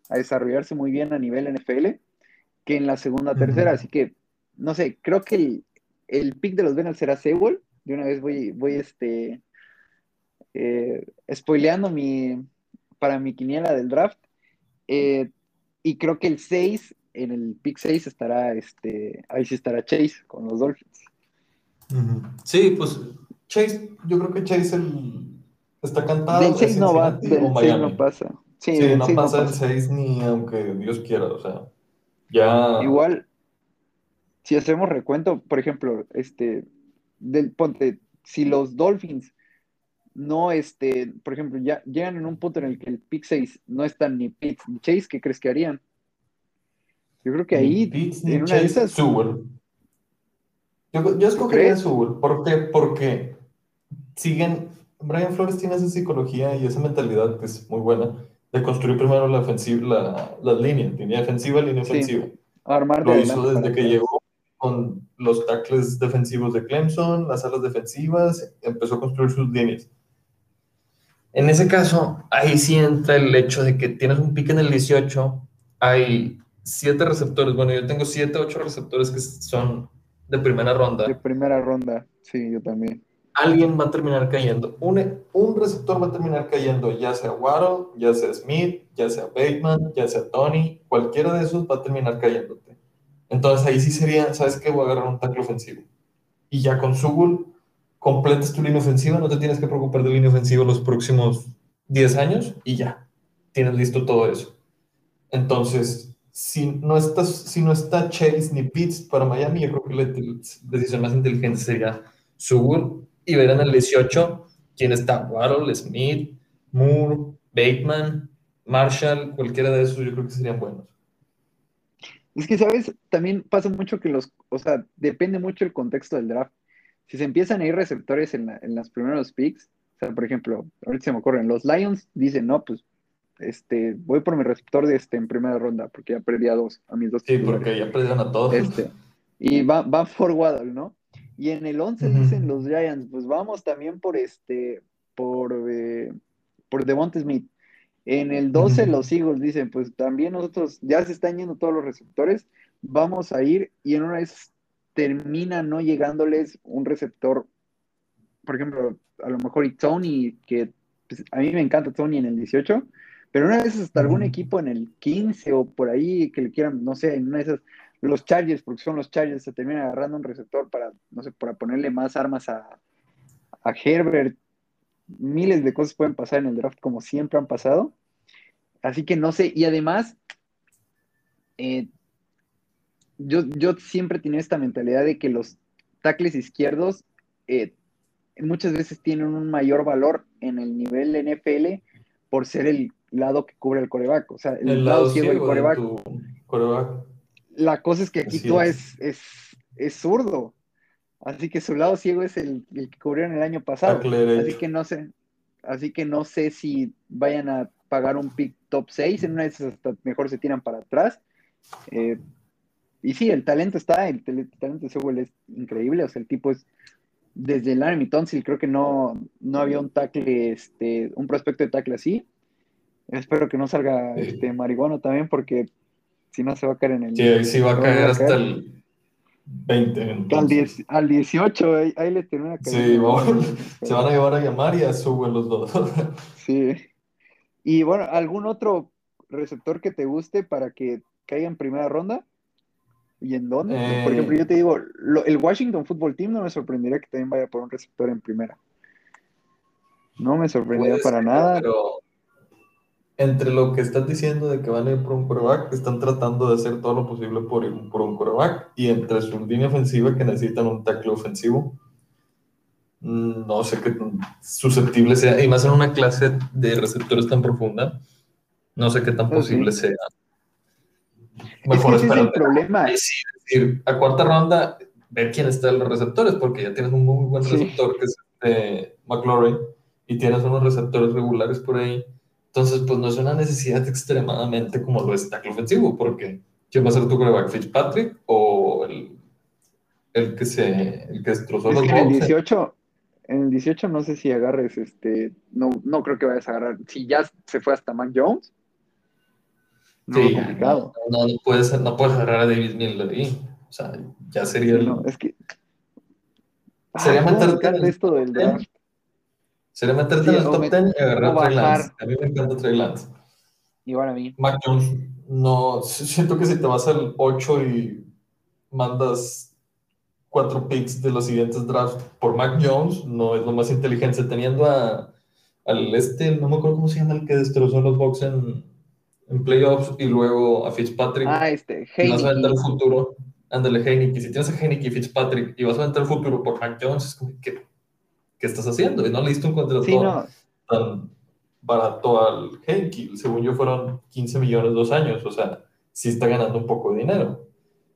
a desarrollarse muy bien a nivel NFL, que en la segunda, tercera. Así que, no sé, creo que el, el pick de los Bengals será Sewell. De una vez voy, voy este, eh, spoileando mi, para mi quiniela del draft. Eh, y creo que el 6, en el pick 6 estará, este, ahí sí estará Chase con los Dolphins. Sí, pues Chase, yo creo que Chase está cantado. Del 6 no va, del 6 no pasa. Sí, no pasa el 6 ni aunque Dios quiera, o sea, ya... Igual, si hacemos recuento, por ejemplo, este, del, ponte, si los Dolphins no, este, por ejemplo, ya llegan en un punto en el que el pick 6 no están ni Pitts ni Chase, ¿qué crees que harían? Yo creo que ahí, en una de esas... Yo, yo escogería Sewell. ¿Por qué? Porque siguen, Brian Flores tiene esa psicología y esa mentalidad que es muy buena de construir primero la ofensiva, la, la línea, línea defensiva, línea ofensiva. Armar Lo hizo desde que llegó con los tackles defensivos de Clemson, las alas defensivas, empezó a construir sus líneas. En ese caso, ahí sí entra el hecho de que tienes un pick en el 18, hay siete receptores, bueno, yo tengo siete, ocho receptores que son de primera ronda. De primera ronda, sí, yo también. Alguien va a terminar cayendo. Un, receptor va a terminar cayendo, ya sea Waddle, ya sea Smith, ya sea Bateman, ya sea Tony, cualquiera de esos va a terminar cayéndote. Entonces ahí sí sería, ¿sabes qué? Voy a agarrar un tackle ofensivo. Y ya con Sugul completas tu línea ofensiva, no te tienes que preocupar de línea ofensiva los próximos 10 años y ya, tienes listo todo eso. Entonces, si no, estás, si no está Chase ni Pitts para Miami, yo creo que la decisión más inteligente sería Subur y ver en el 18 quién está, Waddle, Smith, Moore, Bateman, Marshall, cualquiera de esos yo creo que serían buenos. Es que, ¿sabes? También pasa mucho que los, o sea, depende mucho el contexto del draft si se empiezan a ir receptores en, en los primeros picks, o sea, por ejemplo, ahorita se me ocurren, los Lions dicen, no, pues, este, voy por mi receptor de este en primera ronda, porque ya perdí a dos, a mis dos. Sí, porque ya perdieron a todos. Este, y van va por Waddle, ¿no? Y en el 11 dicen los Giants, pues vamos también por este, por, eh, por Devonta Smith. En el 12 los Eagles dicen, pues también nosotros ya se están yendo todos los receptores, vamos a ir y en una vez termina no llegándoles un receptor, por ejemplo, a lo mejor y Tony, que pues, a mí me encanta Tony en el 18, pero una vez hasta algún equipo en el 15 o por ahí que le quieran, no sé, en una de esas, los Chargers, porque son los Chargers, se termina agarrando un receptor para, no sé, para ponerle más armas a, a Herbert. Miles de cosas pueden pasar en el draft como siempre han pasado. Así que no sé, y además, eh, yo, yo siempre tenía esta mentalidad de que los tackles izquierdos eh, muchas veces tienen un mayor valor en el nivel NFL por ser el lado que cubre el coreback. O sea, el, lado, ciego del coreback. La cosa es que aquí tú es, es, es, zurdo. Así que su lado ciego es el, el que cubrieron el año pasado. Así que no sé. Así que no sé si vayan a pagar un pick top 6. En una de esas hasta mejor se tiran para atrás. Eh, y sí, el talento está, el, talento de Sewell es increíble, o sea, el tipo es, desde el Army Tonsil creo que no, no había un tackle, este, un prospecto de tackle así. Espero que no salga este marihuano también, porque si no se va a caer en el... Sí, sí va a caer hasta el 20. Al, 18, ahí, le termina cayendo. Sí, se van a llevar a llamar y a Sewell los dos. sí. Y bueno, ¿algún otro receptor que te guste para que caiga en primera ronda? ¿Y en dónde? por ejemplo, eh, yo te digo, el Washington Football Team no me sorprendería que también vaya por un receptor en primera. No me sorprendería para nada. Pero entre lo que estás diciendo de que van a ir por un quarterback, están tratando de hacer todo lo posible por ir por un quarterback. Y entre su línea ofensiva que necesitan un tackle ofensivo, mm, no sé qué susceptible sea. Y más en una clase de receptores tan profunda, no sé qué tan posible sea Mejor es el problema. Es decir, a cuarta ronda, ver quién está en los receptores, porque ya tienes un muy buen receptor que es este McLaurin y tienes unos receptores regulares por ahí. Entonces, pues no es una necesidad extremadamente como lo es tackle ofensivo, porque ¿quién va a ser tu quarterback? ¿Fitzpatrick o el, el que se el que destrozó los En el 18, en el 18 no sé si agarres este, no, no creo que vayas a agarrar, si ya se fue hasta Mac Jones, sí, complicado. No, no, puedes, no puedes agarrar a David Miller ahí. O sea, ya sería. No, es que. Sería ah, esto del draft. Sería meterte en el top 10 y agarrar Trey Lance. A mí me encanta Trey Lance. Igual a mí. Mac Jones, no, siento que si te vas al 8 y mandas cuatro picks de los siguientes drafts por Mac Jones, no es lo más inteligente. Teniendo a, al este, no me acuerdo cómo se llama el que destrozó los Bucks en, en playoffs y luego a Fitzpatrick. Ah, este, Y vas a vender el futuro. Ándale, Heineken. Si tienes a Heineken y Fitzpatrick y vas a vender el futuro por Mac Jones, es como que ¿qué estás haciendo? Y no le diste un contrato tan barato al Henke. Según yo, fueron 15 millones dos años. O sea, sí está ganando un poco de dinero.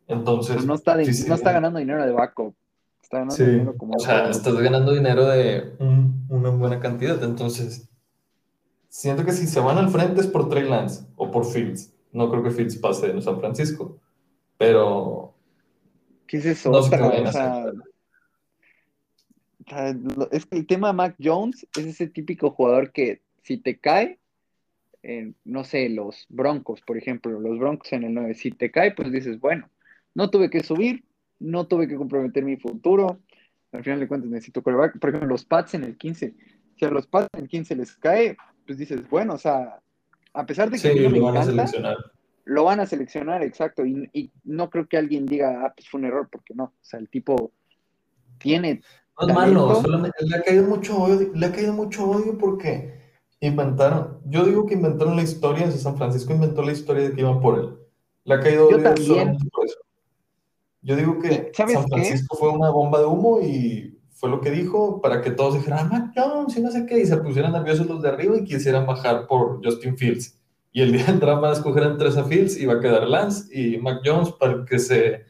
Entonces. no está, no está ganando dinero de backup. Está ganando dinero como. O sea, estás ganando dinero de una buena cantidad. Entonces, siento que si se van al frente es por Trey Lance o por Fields. No creo que Fields pase en San Francisco. Pero. ¿Qué es eso? No es que el tema Mac Jones es ese típico jugador que si te cae, no sé, los Broncos, por ejemplo, los Broncos en el 9, si te cae, pues dices, bueno, no tuve que subir, no tuve que comprometer mi futuro, al final de cuentas necesito coreback, por ejemplo, los Pats en el 15, si a los Pats en el 15 les cae, pues dices, bueno, o sea, a pesar de que no lo van a seleccionar. Lo van a seleccionar, exacto, y, y, no creo que alguien diga, ah, pues fue un error, porque no, o sea, el tipo tiene no es malo, le ha caído mucho odio, le ha caído mucho odio porque inventaron, yo digo que inventaron la historia, en San Francisco inventó la historia de que iban por él. Le ha caído odio solamente por eso. Yo digo que San Francisco fue una bomba de humo y fue lo que dijo para que todos dijeran, ah, Mac Jones y no sé qué, y se pusieran nerviosos los de arriba y quisieran bajar por Justin Fields. Y el día del drama escogieran tres a Fields y va a quedar Lance y Mac Jones para que se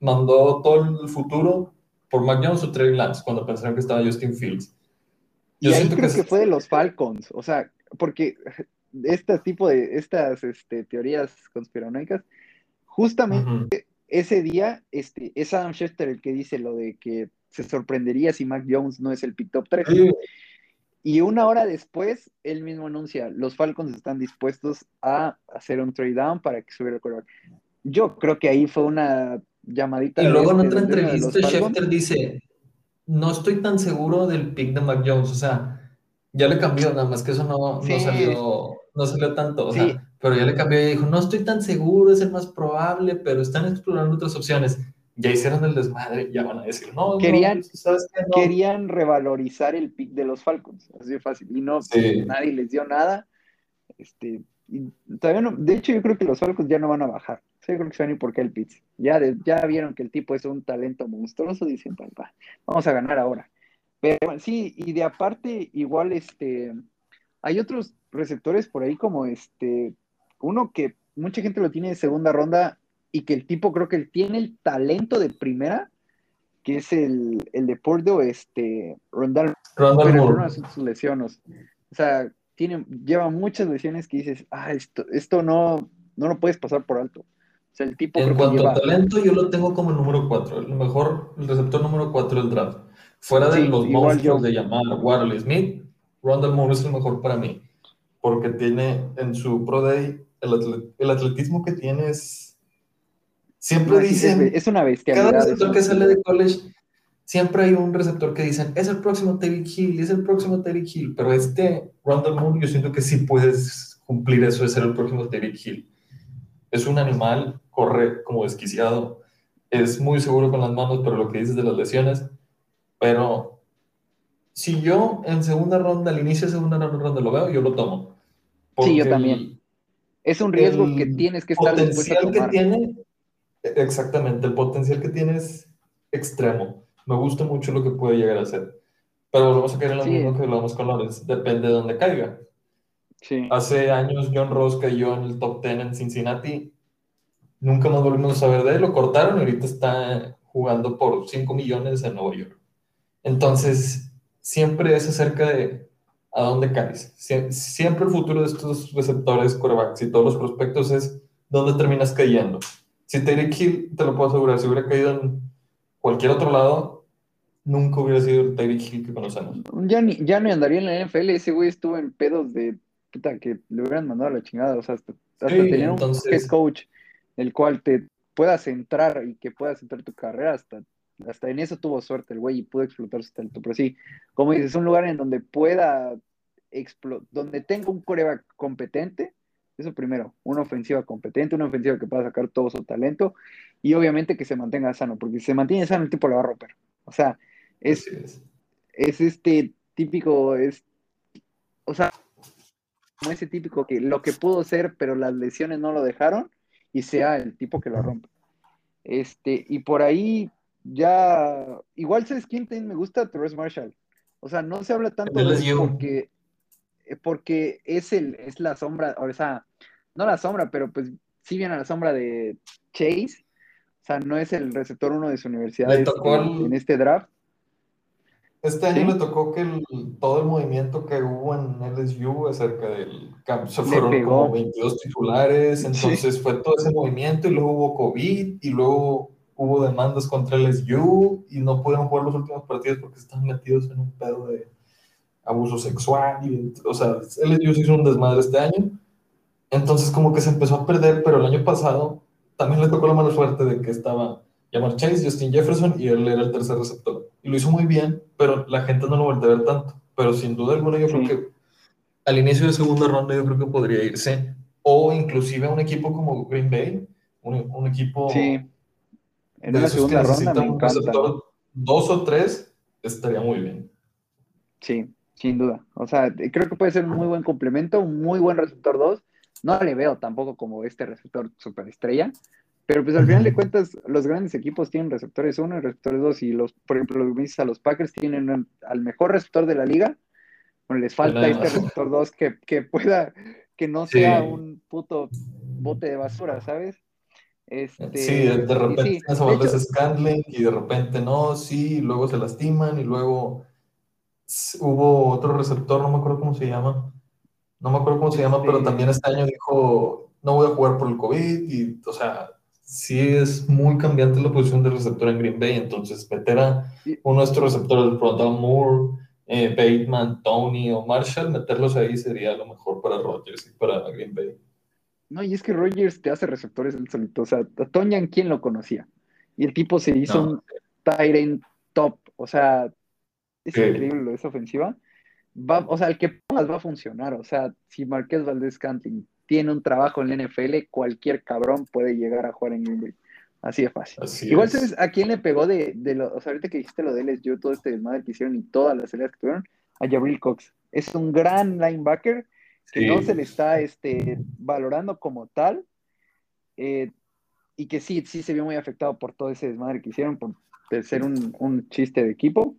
mandó todo el futuro por Mac Jones o Trey Lance cuando pensaron que estaba Justin Fields. Yo y ahí creo que, fue de los Falcons, o sea, porque este tipo de estas este, teorías conspiranoicas, justamente ese día, este, es Adam Schefter el que dice lo de que se sorprendería si Mac Jones no es el pick top 3. Y una hora después, él mismo anuncia, los Falcons están dispuestos a hacer un trade down para que subiera el quarterback. Yo creo que ahí fue una llamadita. Y luego en otra entrevista, Schefter dice: No estoy tan seguro del pick de Mac Jones. O sea, ya le cambió, nada más que eso no, no salió, no salió tanto. O sea, pero ya le cambió y dijo: No estoy tan seguro, es el más probable, pero están explorando otras opciones. Ya hicieron el desmadre, ya van a decir, no, querían, querían revalorizar el pick de los Falcons, así de fácil, y no, nadie les dio nada, este, todavía no, de hecho yo creo que los Falcons ya no van a bajar, Sí, creo que se van a ir por el Pitts. Ya, ya vieron que el tipo es un talento monstruoso, dicen, papá, vamos a ganar ahora. Pero sí, y de aparte, igual, este, hay otros receptores por ahí como este, uno que mucha gente lo tiene de segunda ronda y que el tipo creo que él tiene el talento de primera, que es el, el de Porto, este, Rondal, pero sus lesiones. O sea, tiene, lleva muchas lesiones que dices, ah, esto, esto no, no lo puedes pasar por alto el tipo en cuanto a talento, yo lo tengo como el número 4, el mejor, el receptor número 4 del draft. Fuera de los monstruos de llamar Waddle Smith, Rondell Moore es el mejor para mí, porque tiene en su Pro Day el, atletismo que tiene es... Siempre dicen... Es, una bestia. Cada receptor que sale de college, siempre hay un receptor que dicen, es el próximo Terry Hill, es el próximo Terry Hill, pero este Rondell Moore yo siento que sí puedes cumplir eso de ser el próximo Terry Hill. Es un animal corre como desquiciado, es muy seguro con las manos, pero lo que dices de las lesiones, pero si yo en segunda ronda, al inicio de segunda ronda lo veo, yo lo tomo. Sí, yo también. Es un riesgo que tienes que estar dispuesto a tomar. que tiene, exactamente, el potencial que tiene es extremo. Me gusta mucho lo que puede llegar a ser. Pero volvemos a caer en lo mismo que hablamos con Lawrence. Depende de dónde caiga. Sí. Hace años John Ross cayó en el top 10 en Cincinnati Nunca más volvimos a saber de él, lo cortaron y ahorita está jugando por 5 millones en Nueva York. Entonces, siempre es acerca de a dónde caes. siempre el futuro de estos receptores, corebacks y todos los prospectos es dónde terminas cayendo. Si Terry Hill, te lo puedo asegurar, si hubiera caído en cualquier otro lado, nunca hubiera sido el Terry Hill que conocemos. Ya ni, ya ni andaría en la NFL, ese güey estuvo en pedos de puta que le hubieran mandado a la chingada, o sea, hasta, tenía un head coach el cual te puedas entrar y que puedas entrar tu carrera hasta hasta en eso tuvo suerte el güey y pudo explotar su talento. Pero sí, como dices, es un lugar en donde pueda donde tenga un coreback competente, eso primero, una ofensiva competente, una ofensiva que pueda sacar todo su talento y obviamente que se mantenga sano, porque si se mantiene sano el tipo lo va a romper. O sea, es, es. este típico, es, o sea, como ese típico que lo que pudo ser, pero las lesiones no lo dejaron y sea el tipo que lo rompe. Este, y por ahí ya, igual sabes quién me gusta, Torres Marshall. O sea, no se habla tanto de él porque, porque es el, es la sombra, o sea, no la sombra, pero pues sí viene a la sombra de Chase. O sea, no es el receptor uno de su universidad en, este draft. Este año le tocó que todo el movimiento que hubo en LSU acerca del campo, se fueron como 22 titulares, entonces fue todo ese movimiento y luego hubo COVID y luego hubo demandas contra LSU y no pudieron jugar los últimos partidos porque están metidos en un pedo de abuso sexual. Y, o sea, LSU se hizo un desmadre este año. Entonces como que se empezó a perder, pero el año pasado también le tocó la mala suerte de que estaba Jamar Chase, Justin Jefferson y él era el tercer receptor. Y lo hizo muy bien, pero la gente no lo volvió a ver tanto. Pero sin duda alguna yo creo que al inicio de segunda ronda yo creo que podría irse. O inclusive a un equipo como Green Bay, un, equipo... Sí. En la segunda ronda me encanta. dos o tres estaría muy bien. Sí, sin duda. O sea, creo que puede ser un muy buen complemento, un muy buen receptor 2. No le veo tampoco como este receptor superestrella, pero pues al final de cuentas, los grandes equipos tienen receptores 1 y receptores 2. Y los, por ejemplo, los dices a los Packers tienen al mejor receptor de la liga. Bueno, les falta este receptor 2 que, que, pueda, que no sea un puto bote de basura, ¿sabes? Este, sí, de repente sí, Scandling y de repente no, sí, y luego se lastiman y luego hubo otro receptor, no me acuerdo cómo se llama. No me acuerdo cómo se llama, pero este también este año dijo, no voy a jugar por el COVID y, o sea, sí es muy cambiante la posición del receptor en Green Bay, entonces meter a uno de estos receptores, por Moore, eh, Bateman, Tony o Marshall, meterlos ahí sería lo mejor para Rodgers y para Green Bay. No, y es que Rodgers te hace receptores el solito, o sea, a Toñan, ¿quién lo conocía? Y el tipo se hizo un Tyrant top, o sea, es increíble esa ofensiva. Va, o sea, el que pongas va a funcionar, o sea, si Marqués Valdés Canting tiene un trabajo en la NFL, cualquier cabrón puede llegar a jugar en Green Así de fácil. Igual, ¿sabes a quién le pegó de, de lo, o sea, ahorita que dijiste lo de LSU, todo este desmadre que hicieron y todas las salidas que tuvieron? A Jabril Cox. Es un gran linebacker que no se le está este, valorando como tal. Eh, y que sí, sí se vio muy afectado por todo ese desmadre que hicieron, por ser un, un chiste de equipo.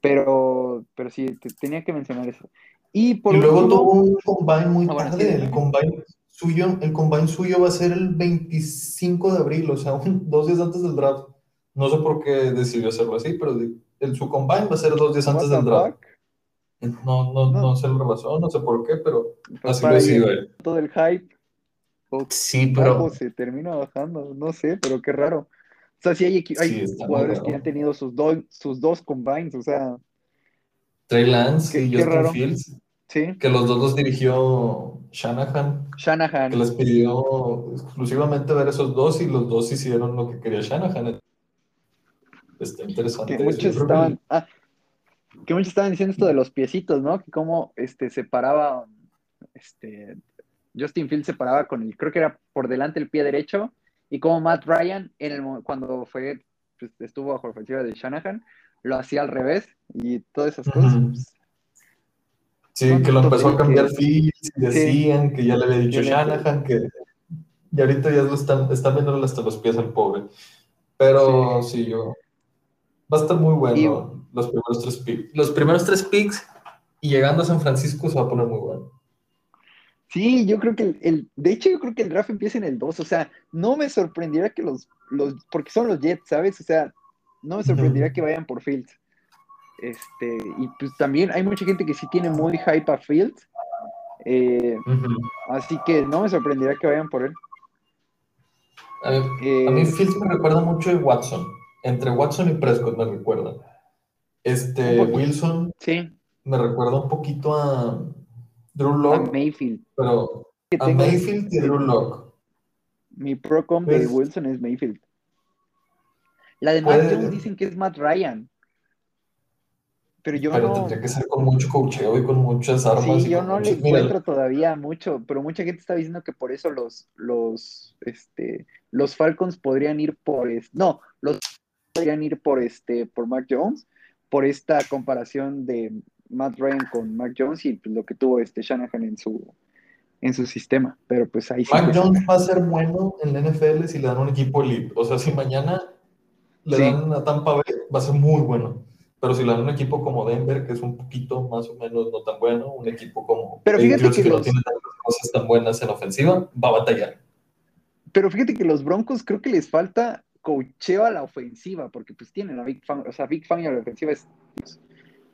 Pero, pero sí, tenía que mencionar eso. Y, por luego tuvo un combine muy ah, tarde. el, combine suyo, el combine suyo va a ser el 25 de abril, o sea, dos días antes del draft. No sé por qué decidió hacerlo así, pero el, su combine va a ser dos días antes del draft. No, no, no, sé la razón, no sé por qué, pero pues así lo decidió él. Todo el hype. Sí, pero. Se termina bajando, no sé, pero qué raro. O sea, sí hay, hay jugadores que han tenido sus, sus dos combines, o sea. Trey Lance y Justin Fields. Sí. Que los dos los dirigió Shanahan. Shanahan. Que les pidió exclusivamente ver esos dos y los dos hicieron lo que quería Shanahan. Está interesante. Que muchos estaban. Ah, que muchos estaban diciendo esto de los piecitos, ¿no? Que cómo este, se paraba. Este, Justin Fields se paraba con el. Creo que era por delante el pie derecho. Y como Matt Ryan, en el, cuando fue, pues, estuvo bajo la ofensiva de Shanahan, lo hacía al revés y todas esas cosas. Pues, sí, que lo empezó a cambiar que, y decían que ya le había dicho Shanahan que y ahorita ya lo están, están viéndole hasta los pies al pobre. Pero sí, yo va a estar muy bueno los primeros tres picks. Los primeros tres picks y llegando a San Francisco se va a poner muy bueno. Sí, yo creo que el, de hecho yo creo que el draft empieza en el 2, o sea, no me sorprendiera que los, los, porque son los Jets, ¿sabes? O sea, no me sorprendería que vayan por Fields. Este, y pues también hay mucha gente que sí tiene muy hype a Fields. Eh, así que no me sorprendería que vayan por él. A mí, eh, Fields me recuerda mucho a Watson. Entre Watson y Prescott me recuerda. Este, Wilson sí. me recuerda un poquito a Drew Locke. A Mayfield. Pero a Mayfield y Drew Locke. Mi pro de Wilson es Mayfield. La de Matt Jones dicen que es Matt Ryan. Pero yo pero no. tendría que ser con mucho cocheo y con muchas armas. Sí, yo no le encuentro todavía mucho, pero mucha gente está diciendo que por eso los, los, este, los Falcons podrían ir por, no, los podrían ir por este, por Mac Jones, por esta comparación de Matt Ryan con Mac Jones y pues, lo que tuvo este Shanahan en su, en su sistema. Pero pues ahí sí. Mac Jones va a ser bueno en la NFL si le dan un equipo elite. O sea, si mañana le dan a Tampa Bay, va a ser muy bueno. Pero si le dan un equipo como Denver, que es un poquito más o menos no tan bueno, un equipo como Pero fíjate que, no tiene tantas cosas tan buenas en ofensiva, va a batallar. Pero fíjate que los Broncos creo que les falta cocheo a la ofensiva, porque pues tienen a Big Fan, o sea, Big Fan y a la ofensiva es...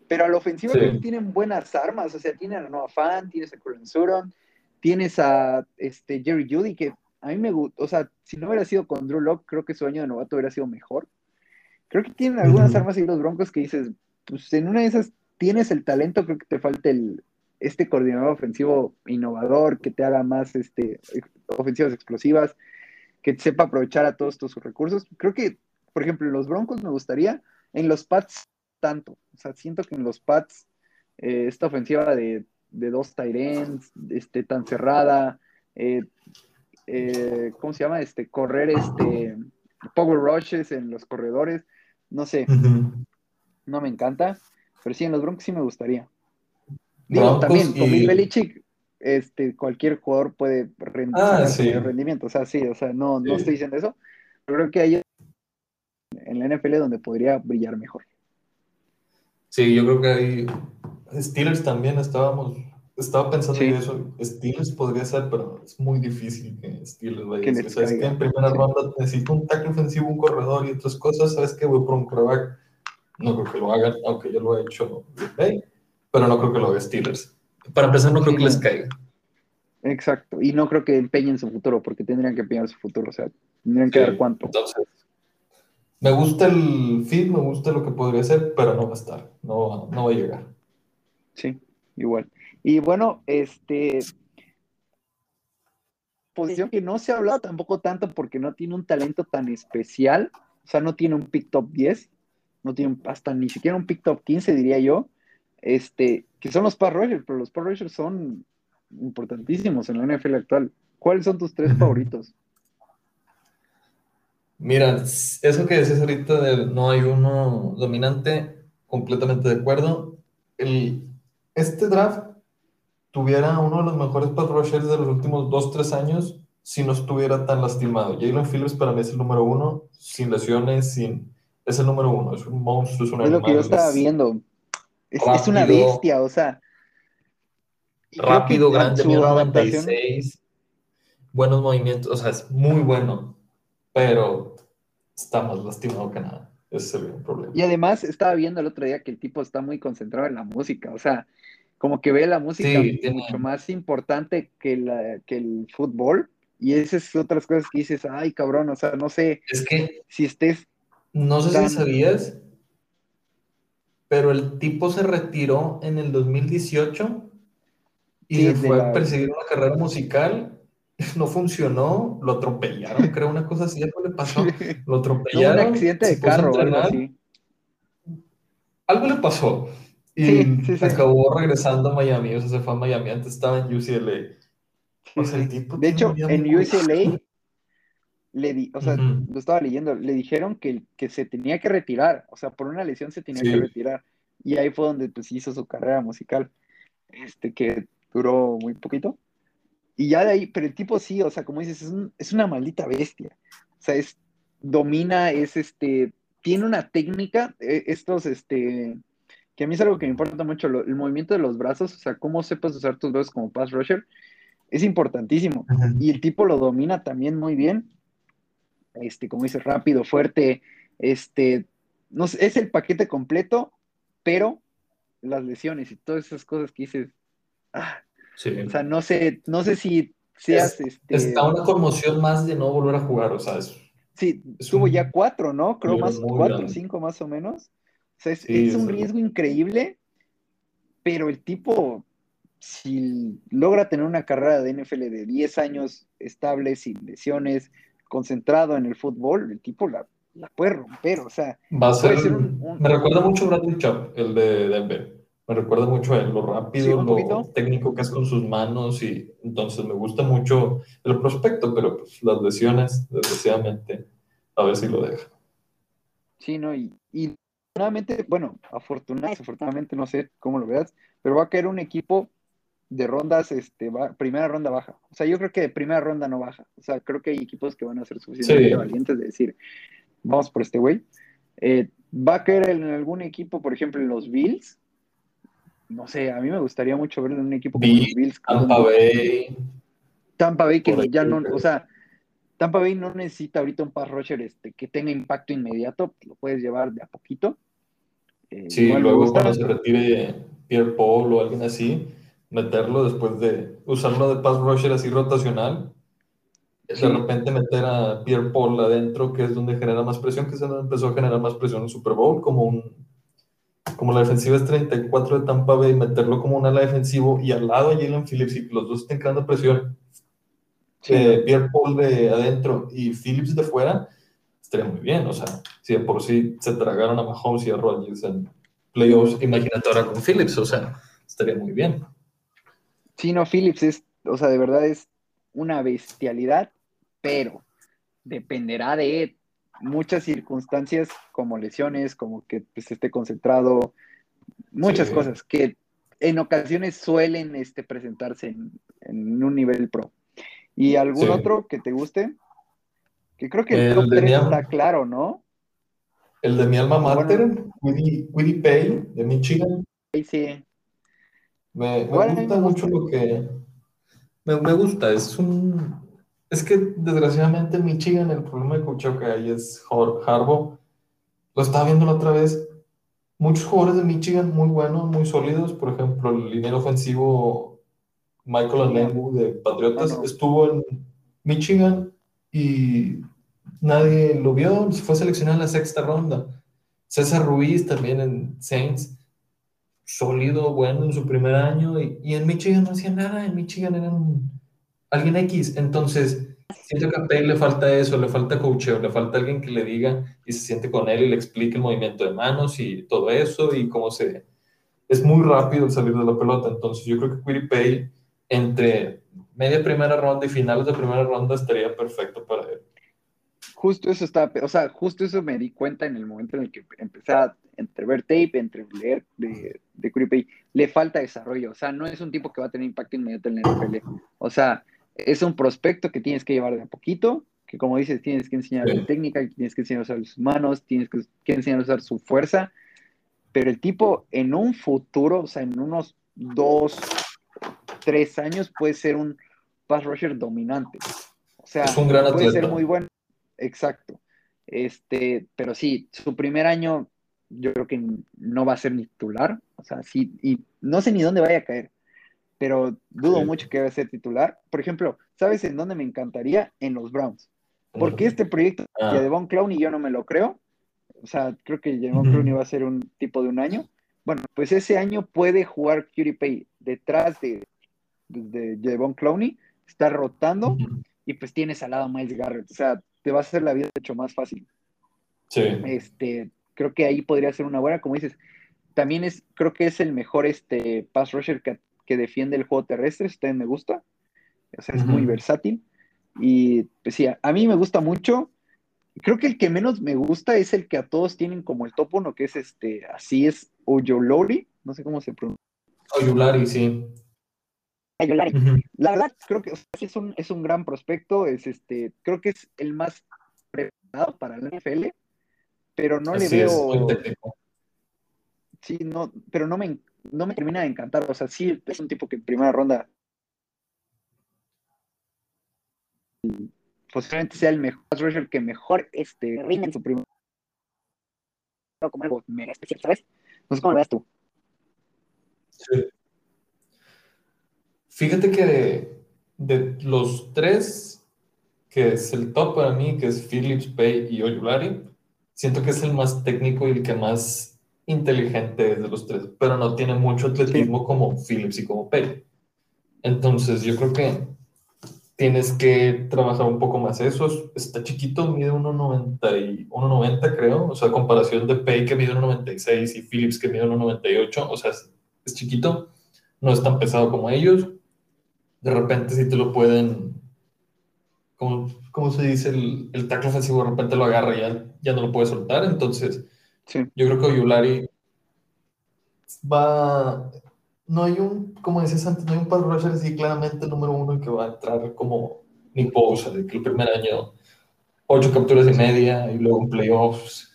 Pero a la ofensiva tienen buenas armas, o sea, tienen a Noah Fan, tienes a Colin Suron, tienes a este, Jerry Judy, que a mí me gusta, o sea, si no hubiera sido con Drew Locke, creo que su año de novato hubiera sido mejor. Creo que tienen algunas armas y los Broncos que dices, pues en una de esas tienes el talento, creo que te falta el, este coordinador ofensivo innovador, que te haga más este, ofensivas explosivas, que sepa aprovechar a todos tus recursos. Creo que, por ejemplo, en los Broncos me gustaría, en los Pats tanto, o sea, siento que en los Pats eh, esta ofensiva de, de dos Tyrants, este, tan cerrada, eh, eh, ¿cómo se llama? Este, correr este, power rushes en los corredores, no sé, no me encanta, pero sí, en los Broncos sí me gustaría. Digo, también, con Bill Belichick, este, cualquier jugador puede rendir ah, rendimiento, o sea, sí, o sea, no, no estoy diciendo eso, pero creo que hay en la NFL donde podría brillar mejor. Sí, yo creo que hay Steelers también estábamos, estaba pensando en eso, Steelers podría ser, pero es muy difícil que Steelers vaya a ¿sabes que En primera ronda necesito un tackle ofensivo, un corredor y otras cosas, ¿sabes qué? Voy por un quarterback. No creo que lo hagan, aunque yo lo he hecho, pero no creo que lo haga Steelers. Para empezar, no creo que les caiga. Exacto, y no creo que empeñen su futuro, porque tendrían que empeñar su futuro, o sea, tendrían que dar cuánto. Entonces, me gusta el feed, me gusta lo que podría ser, pero no va a estar, no, no va a llegar. Sí, igual. Y bueno, este posición que no se ha hablado tampoco tanto porque no tiene un talento tan especial, o sea, no tiene un pick top 10, no tiene hasta ni siquiera un pick top 15, diría yo, este, que son los Pass Rushers, pero los Pass Rushers son importantísimos en la NFL actual. ¿Cuáles son tus tres favoritos? Mira, eso que decías ahorita de no hay uno dominante, completamente de acuerdo. El, este draft tuviera uno de los mejores pass rushers de los últimos 2-3 años si no estuviera tan lastimado. Jalen Phillips para mí es el número uno, sin lesiones, sin... Es el número uno, es un monstruo, es un Es lo que yo estaba viendo. Es, una bestia, o sea. Rápido, grande, 96. Buenos movimientos, o sea, es muy bueno, pero está más lastimado que nada. Ese es el problema. Y además estaba viendo el otro día que el tipo está muy concentrado en la música, o sea, como que ve la música mucho más importante que, la, que el fútbol. Y esas es otras cosas que dices, ay cabrón, o sea, no sé es que si estés. No sé si sabías, pero el tipo se retiró en el 2018 y se fue a perseguir una carrera musical. No funcionó, lo atropellaron, creo una cosa así, algo le pasó. Lo atropellaron. un accidente de carro, algo así. Algo le pasó. Y acabó regresando a Miami, o sea, se fue a Miami, antes estaba en UCLA. O sea, el tipo de hecho, en UCLA le di, o sea, lo estaba leyendo, le dijeron que, que se tenía que retirar, o sea, por una lesión se tenía que retirar. Y ahí fue donde pues hizo su carrera musical, este, que duró muy poquito. Y ya de ahí, pero el tipo sí, o sea, como dices, es, es una maldita bestia. O sea, es, domina, es este, tiene una técnica, e, estos, este, que a mí es algo que me importa mucho, el movimiento de los brazos, o sea, cómo sepas usar tus brazos como pass rusher, es importantísimo. Y el tipo lo domina también muy bien este, como dice, rápido, fuerte, este, no es el paquete completo, pero las lesiones y todas esas cosas que dices, ah, o sea, no sé, no sé si seas, este... Está una conmoción más de no volver a jugar, o sea, es, Sí, tuvo ya cuatro, ¿no? Creo más cuatro, cinco más o menos. O sea, es, un riesgo increíble, pero el tipo, si logra tener una carrera de NFL de 10 años estable, sin lesiones, concentrado en el fútbol, el tipo la, la puede romper, o sea. Va a ser, Me recuerda mucho a Bradley Chubb, el de Denver. Me recuerda mucho a él, lo rápido, lo técnico que es con sus manos y entonces me gusta mucho el prospecto, pero pues las lesiones, desgraciadamente, a ver si lo deja. Sí, no, y, y afortunadamente, bueno, afortunadamente, afortunadamente, no sé cómo lo veas, pero va a caer un equipo de rondas, este, va, primera ronda baja. O sea, yo creo que de primera ronda no baja. O sea, creo que hay equipos que van a ser suficientemente valientes de decir, vamos por este güey. Eh, va a caer en algún equipo, por ejemplo, en los Bills, no sé, a mí me gustaría mucho ver en un equipo como los Bills. Tampa Bay. Tampa Bay que ya no, o sea, Tampa Bay no necesita ahorita un pass rusher este, que tenga impacto inmediato, lo puedes llevar de a poquito. Eh, sí, luego cuando se retire Pierre Paul o alguien así, meterlo después de usarlo de pass rusher así rotacional. De repente meter a Pierre Paul adentro, que es donde genera más presión, que donde empezó a generar más presión en Super Bowl, como un como la defensiva es 34 de Tampa Bay, meterlo como un ala defensivo y al lado a Jalen Phillips y los dos estén creando presión, eh, Pierre Paul de adentro y Phillips de fuera, estaría muy bien. O sea, si de por sí se tragaron a Mahomes y a Rodgers en playoffs, imagínate ahora con Phillips, o sea, estaría muy bien. Sí, no, Phillips es, o sea, de verdad es una bestialidad, pero dependerá de muchas circunstancias como lesiones, como que pues, esté concentrado, muchas cosas que en ocasiones suelen este, presentarse en, un nivel pro. ¿Y algún otro que te guste? Que creo que el, top 3 está claro, ¿no? El de mi alma mater, Woody Pay, de Michigan. Sí. Me, gusta mucho lo que... Me, me gusta, es un es que desgraciadamente Michigan, el problema de cocheo que hay es Harbaugh. Lo estaba viendo la otra vez. Muchos jugadores de Michigan muy buenos, muy sólidos. Por ejemplo, el línea ofensivo Michael Alengu de Patriotas estuvo en Michigan y nadie lo vio. Fue seleccionado en la sexta ronda. César Ruiz también en Saints, sólido, bueno en su primer año. Y, y en Michigan no hacía nada. En Michigan eran alguien X. Entonces, siento que a Pay le falta eso, le falta coacheo, le falta alguien que le diga y se siente con él y le explique el movimiento de manos y todo eso y cómo se... Es muy rápido el salir de la pelota. Entonces, yo creo que Quiri Pay entre media primera ronda y finales de primera ronda estaría perfecto para él. Justo eso está, o sea, justo eso me di cuenta en el momento en el que empecé a entre ver tape, entre leer de, de Pay, le falta desarrollo, o sea, no es un tipo que va a tener impacto inmediato en la NFL, o sea, es un prospecto que tienes que llevar de a poquito, que como dices, tienes que enseñar la técnica, tienes que enseñar a usar sus manos, tienes que, enseñar a usar su fuerza, pero el tipo en un futuro, o sea, en unos dos, tres años puede ser un pass rusher dominante. O sea, puede ser muy bueno. Exacto. Este, pero sí, su primer año yo creo que no va a ser ni titular. O sea, sí, y no sé ni dónde vaya a caer pero dudo mucho que va a ser titular. Por ejemplo, ¿sabes en dónde me encantaría? En los Browns. Porque este proyecto ah. de Devon Clowney yo no me lo creo. O sea, creo que Devon Clowney va a ser un tipo de un año. Bueno, pues ese año puede jugar Cutie Pay detrás de, de, Devon Clowney, está rotando y pues tienes al lado Miles Garrett. O sea, te va a hacer la vida mucho más fácil. Sí. Este, creo que ahí podría ser una buena, como dices. También es, creo que es el mejor este, pass rusher que, que defiende el juego terrestre, este me gusta, o sea, es muy versátil. Y pues sí, a, mí me gusta mucho. Creo que el que menos me gusta es el que a todos tienen como el top uno, que es este, así es Oyolori, no sé cómo se pronuncia. Oyolari, sí. La verdad, creo que es, un, es un gran prospecto, es este, creo que es el más preparado para la NFL, pero no le veo. sí, no, pero no me, no me termina de encantar. O sea, sí es un tipo que en primera ronda posiblemente sea el mejor rusher que mejor este, rinde en su primer como algo mega especial, ¿sabes? No sé cómo lo ves tú. Sí. Fíjate que de, de, los tres, que es el top para mí, que es Phillips, Pay y Oyulari, siento que es el más técnico y el que más inteligente de los tres, pero no tiene mucho atletismo como Phillips y como Pei. Entonces, yo creo que tienes que trabajar un poco más eso. Está chiquito, mide 1,90 creo, o sea, comparación de Pay que mide 1,96 y Phillips que mide 1,98, o sea, es, chiquito, no es tan pesado como ellos. De repente si te lo pueden, como, ¿cómo se dice? El, el tackle ofensivo de repente lo agarra y ya, ya no lo puede soltar, entonces yo creo que Oyulari va, no hay un, como decías antes, no hay un pass rusher así claramente número uno que va a entrar como ni Bosa, de que el primer año ocho capturas y media y luego en playoffs,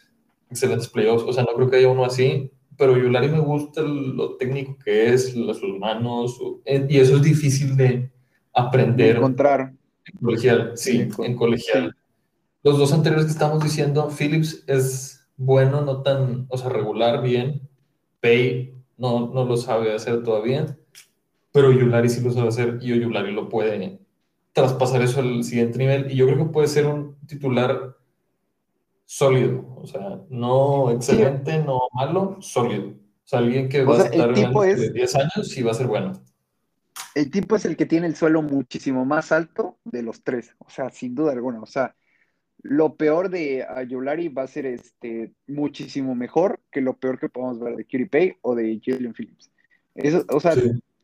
excelentes playoffs. O sea, no creo que haya uno así, pero Yulari me gusta lo técnico que es, sus manos, eh, y eso es difícil de aprender. Encontrar. En colegial, sí, en colegial. Los dos anteriores que estamos diciendo, Phillips es bueno, no tan, o sea, regular, bien. Pay no, no lo sabe hacer todavía, pero Yulari sí lo sabe hacer y Yulari lo puede traspasar eso al siguiente nivel y yo creo que puede ser un titular sólido, o sea, no excelente, no malo, sólido. O sea, alguien que va a estar de 10 años y va a ser bueno. El tipo es el que tiene el suelo muchísimo más alto de los tres, o sea, sin duda alguna, o sea, lo peor de Ayolari va a ser este, muchísimo mejor que lo peor que podemos ver de Curie Pay o de Jalen Phillips. Eso, o sea,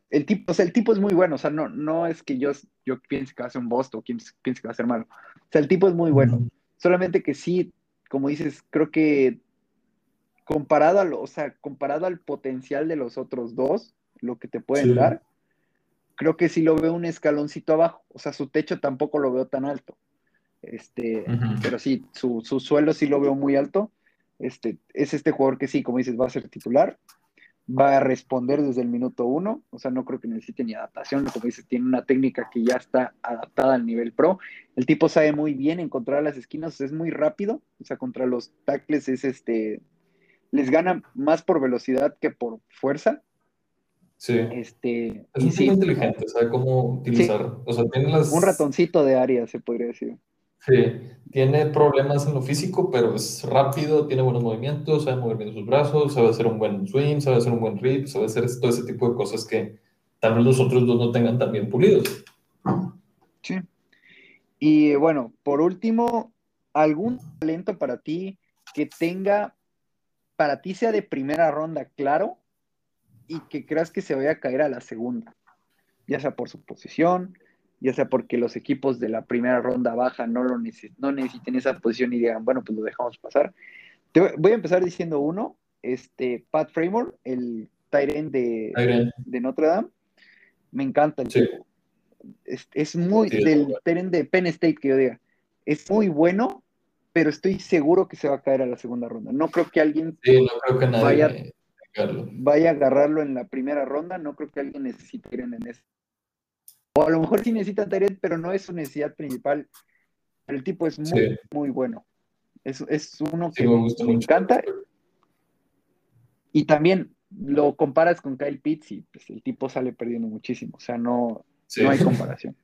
el tipo, o sea, el tipo es muy bueno, o sea, no, no es que yo, yo piense que va a ser un boss o piense que va a ser malo. O sea, el tipo es muy bueno. Solamente que sí, como dices, creo que comparado, a o sea, comparado al potencial de los otros dos, lo que te pueden dar, creo que sí lo veo un escaloncito abajo. O sea, su techo tampoco lo veo tan alto. Este, Pero sí, su, su, suelo sí lo veo muy alto. Este, es este jugador que sí, como dices, va a ser titular, va a responder desde el minuto uno, o sea, no creo que necesite ni adaptación, como dices, tiene una técnica que ya está adaptada al nivel pro. El tipo sabe muy bien encontrar las esquinas, es muy rápido, o sea, contra los tackles es este, les gana más por velocidad que por fuerza. Sí. Este, es muy inteligente, sabe cómo utilizar. O sea, tiene las... Un ratoncito de área, se podría decir. Sí, tiene problemas en lo físico, pero es rápido, tiene buenos movimientos, sabe mover bien sus brazos, sabe hacer un buen swing, sabe hacer un buen rip, sabe hacer todo ese tipo de cosas que tal vez los otros dos no tengan tan bien pulidos. Sí. Y bueno, por último, ¿algún talento para ti que tenga, para ti sea de primera ronda claro y que creas que se vaya a caer a la segunda? Ya sea por su posición, ya sea porque los equipos de la primera ronda baja no, lo no necesiten esa posición y digan, bueno, pues lo dejamos pasar. voy a empezar diciendo uno, este, Pat Framer, el Tyrant de, de Notre Dame. Me encanta el tipo. Es, muy del Tyrant de Penn State que yo diga. Es muy bueno, pero estoy seguro que se va a caer a la segunda ronda. No creo que alguien vaya, vaya, a agarrarlo en la primera ronda. No creo que alguien necesite ir en ese o a lo mejor sí necesita Tyrant, pero no es su necesidad principal. Pero el tipo es muy, muy bueno. Es, es uno que me, encanta. Y también lo comparas con Kyle Pitts y pues, el tipo sale perdiendo muchísimo. O sea, no, no hay comparación.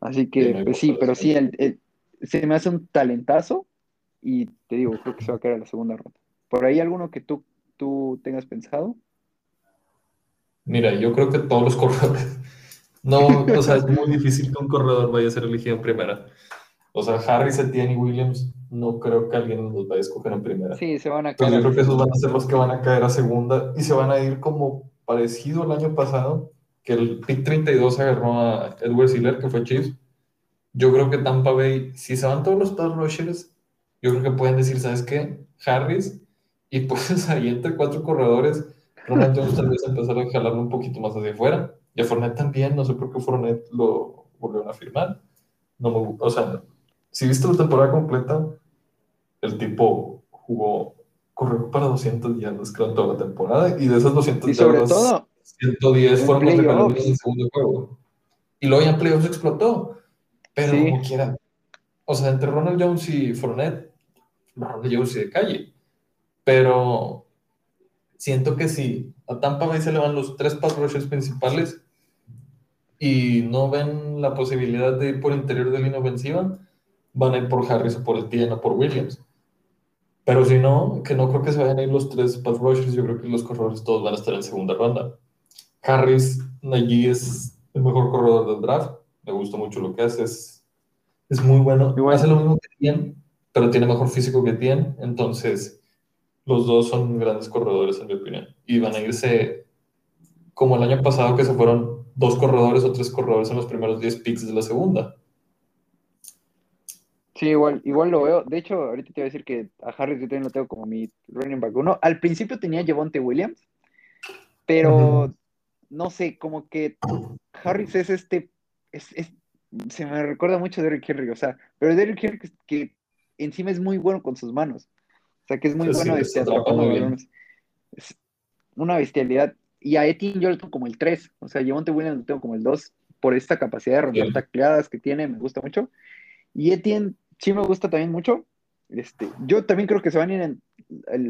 Así que, pues sí, pero sí, se me hace un talentazo y te digo, creo que se va a quedar a la segunda ronda. ¿Por ahí alguno que tú, tú tengas pensado? Mira, yo creo que todos los corredores no, o sea, es muy difícil que un corredor vaya a ser elegido en primera. O sea, Harris, Etienne y Williams, no creo que alguien los vaya a escoger en primera. Sí, se van a caer. yo creo que esos van a ser los que van a caer a segunda y se van a ir como parecido al año pasado, que el pick 32 agarró a Edward Siller, que fue Chiefs. Yo creo que Tampa Bay, si se van todos los pass rushers, yo creo que pueden decir, ¿sabes qué? Harris, y pues ahí entre cuatro corredores, Ronald Jones tal vez empezar a jalarlo un poquito más hacia afuera y a Fournette también, no sé por qué Fournette lo volvieron a firmar. No me, o sea, si viste la temporada completa, el tipo jugó, corrió para 200 yardas creo toda la temporada y de esas 200 y sobre todo 110 fueron los en el segundo juego. Y luego ya en playoffs explotó. Pero como quiera. O sea, entre Ronald Jones y Fournette, Ronald Jones y de calle. Pero siento que si a Tampa Bay se le van los tres pass rushers principales y no ven la posibilidad de ir por interior de línea ofensiva, van a ir por Harris o por Etienne o por Williams. Pero si no, que no creo que se vayan a ir los tres pass rushers, yo creo que los corredores todos van a estar en segunda ronda. Harris allí es el mejor corredor del draft, Me gusta mucho lo que hace. Es, es muy bueno. Hace lo mismo que Tien, pero tiene mejor físico que Tien. Entonces, los dos son grandes corredores, en mi opinión. Y van a irse como el año pasado, que se fueron dos corredores o tres corredores en los primeros 10 picks de la segunda. Sí, igual, igual lo veo. De hecho, ahorita te voy a decir que a Harris yo también lo tengo como mi running back uno. Al principio tenía Javonte Williams, pero no sé, como que Harris es este, se me recuerda mucho a Derrick Henry, o sea, pero Derrick Henry que, encima es muy bueno con sus manos, o sea, que es muy bueno este, Es una bestialidad. Y a Etienne yo lo tengo como el 3, o sea, Javonte Williams lo tengo como el 2, por esta capacidad de romper tacleadas que tiene, me gusta mucho. Y Etienne sí me gusta también mucho. Este, yo también creo que se van a ir en,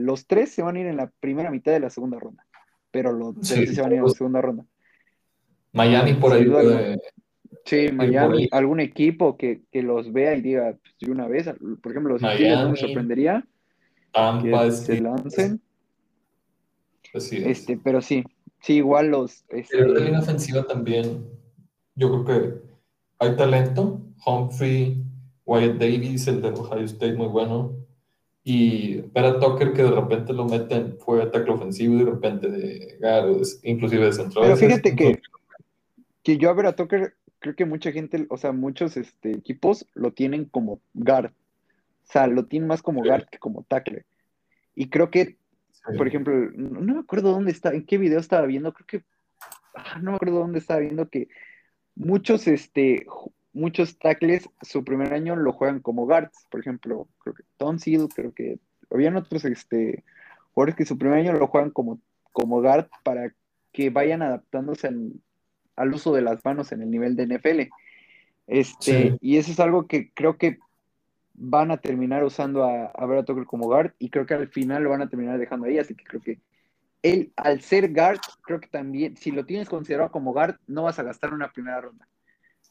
los tres se van a ir en la primera mitad de la segunda ronda pero los tres se van a ir a la segunda ronda. Miami por ahí. sí, Miami, algún equipo que, los vea y diga pues, de una vez, por ejemplo, los Steelers no me sorprendería que se lancen. Este, pero sí, sí, igual los. Este... la línea ofensiva también, yo creo que hay talento. Humphrey, Wyatt Davis, el de Ohio State, muy bueno. Y para Tucker que de repente lo meten, fue ataque ofensivo y de repente de inclusive de centro. Pero fíjate que, que yo a ver a Tucker, creo que mucha gente, o sea, muchos este, equipos lo tienen como guard. O sea, lo tienen más como guard que como tackle. Y creo que, por ejemplo, no, me acuerdo dónde está, en qué video estaba viendo, creo que, ah, no me acuerdo dónde estaba viendo que muchos este, muchos tackles su primer año lo juegan como guards, por ejemplo, creo que Tonsil, creo que habían otros este, jugadores que su primer año lo juegan como, como guard para que vayan adaptándose al, uso de las manos en el nivel de NFL. Este, Y eso es algo que creo que van a terminar usando a, a Vera Tucker como guard y creo que al final lo van a terminar dejando ahí, así que creo que él, al ser guard, creo que también, si lo tienes considerado como guard, no vas a gastar una primera ronda.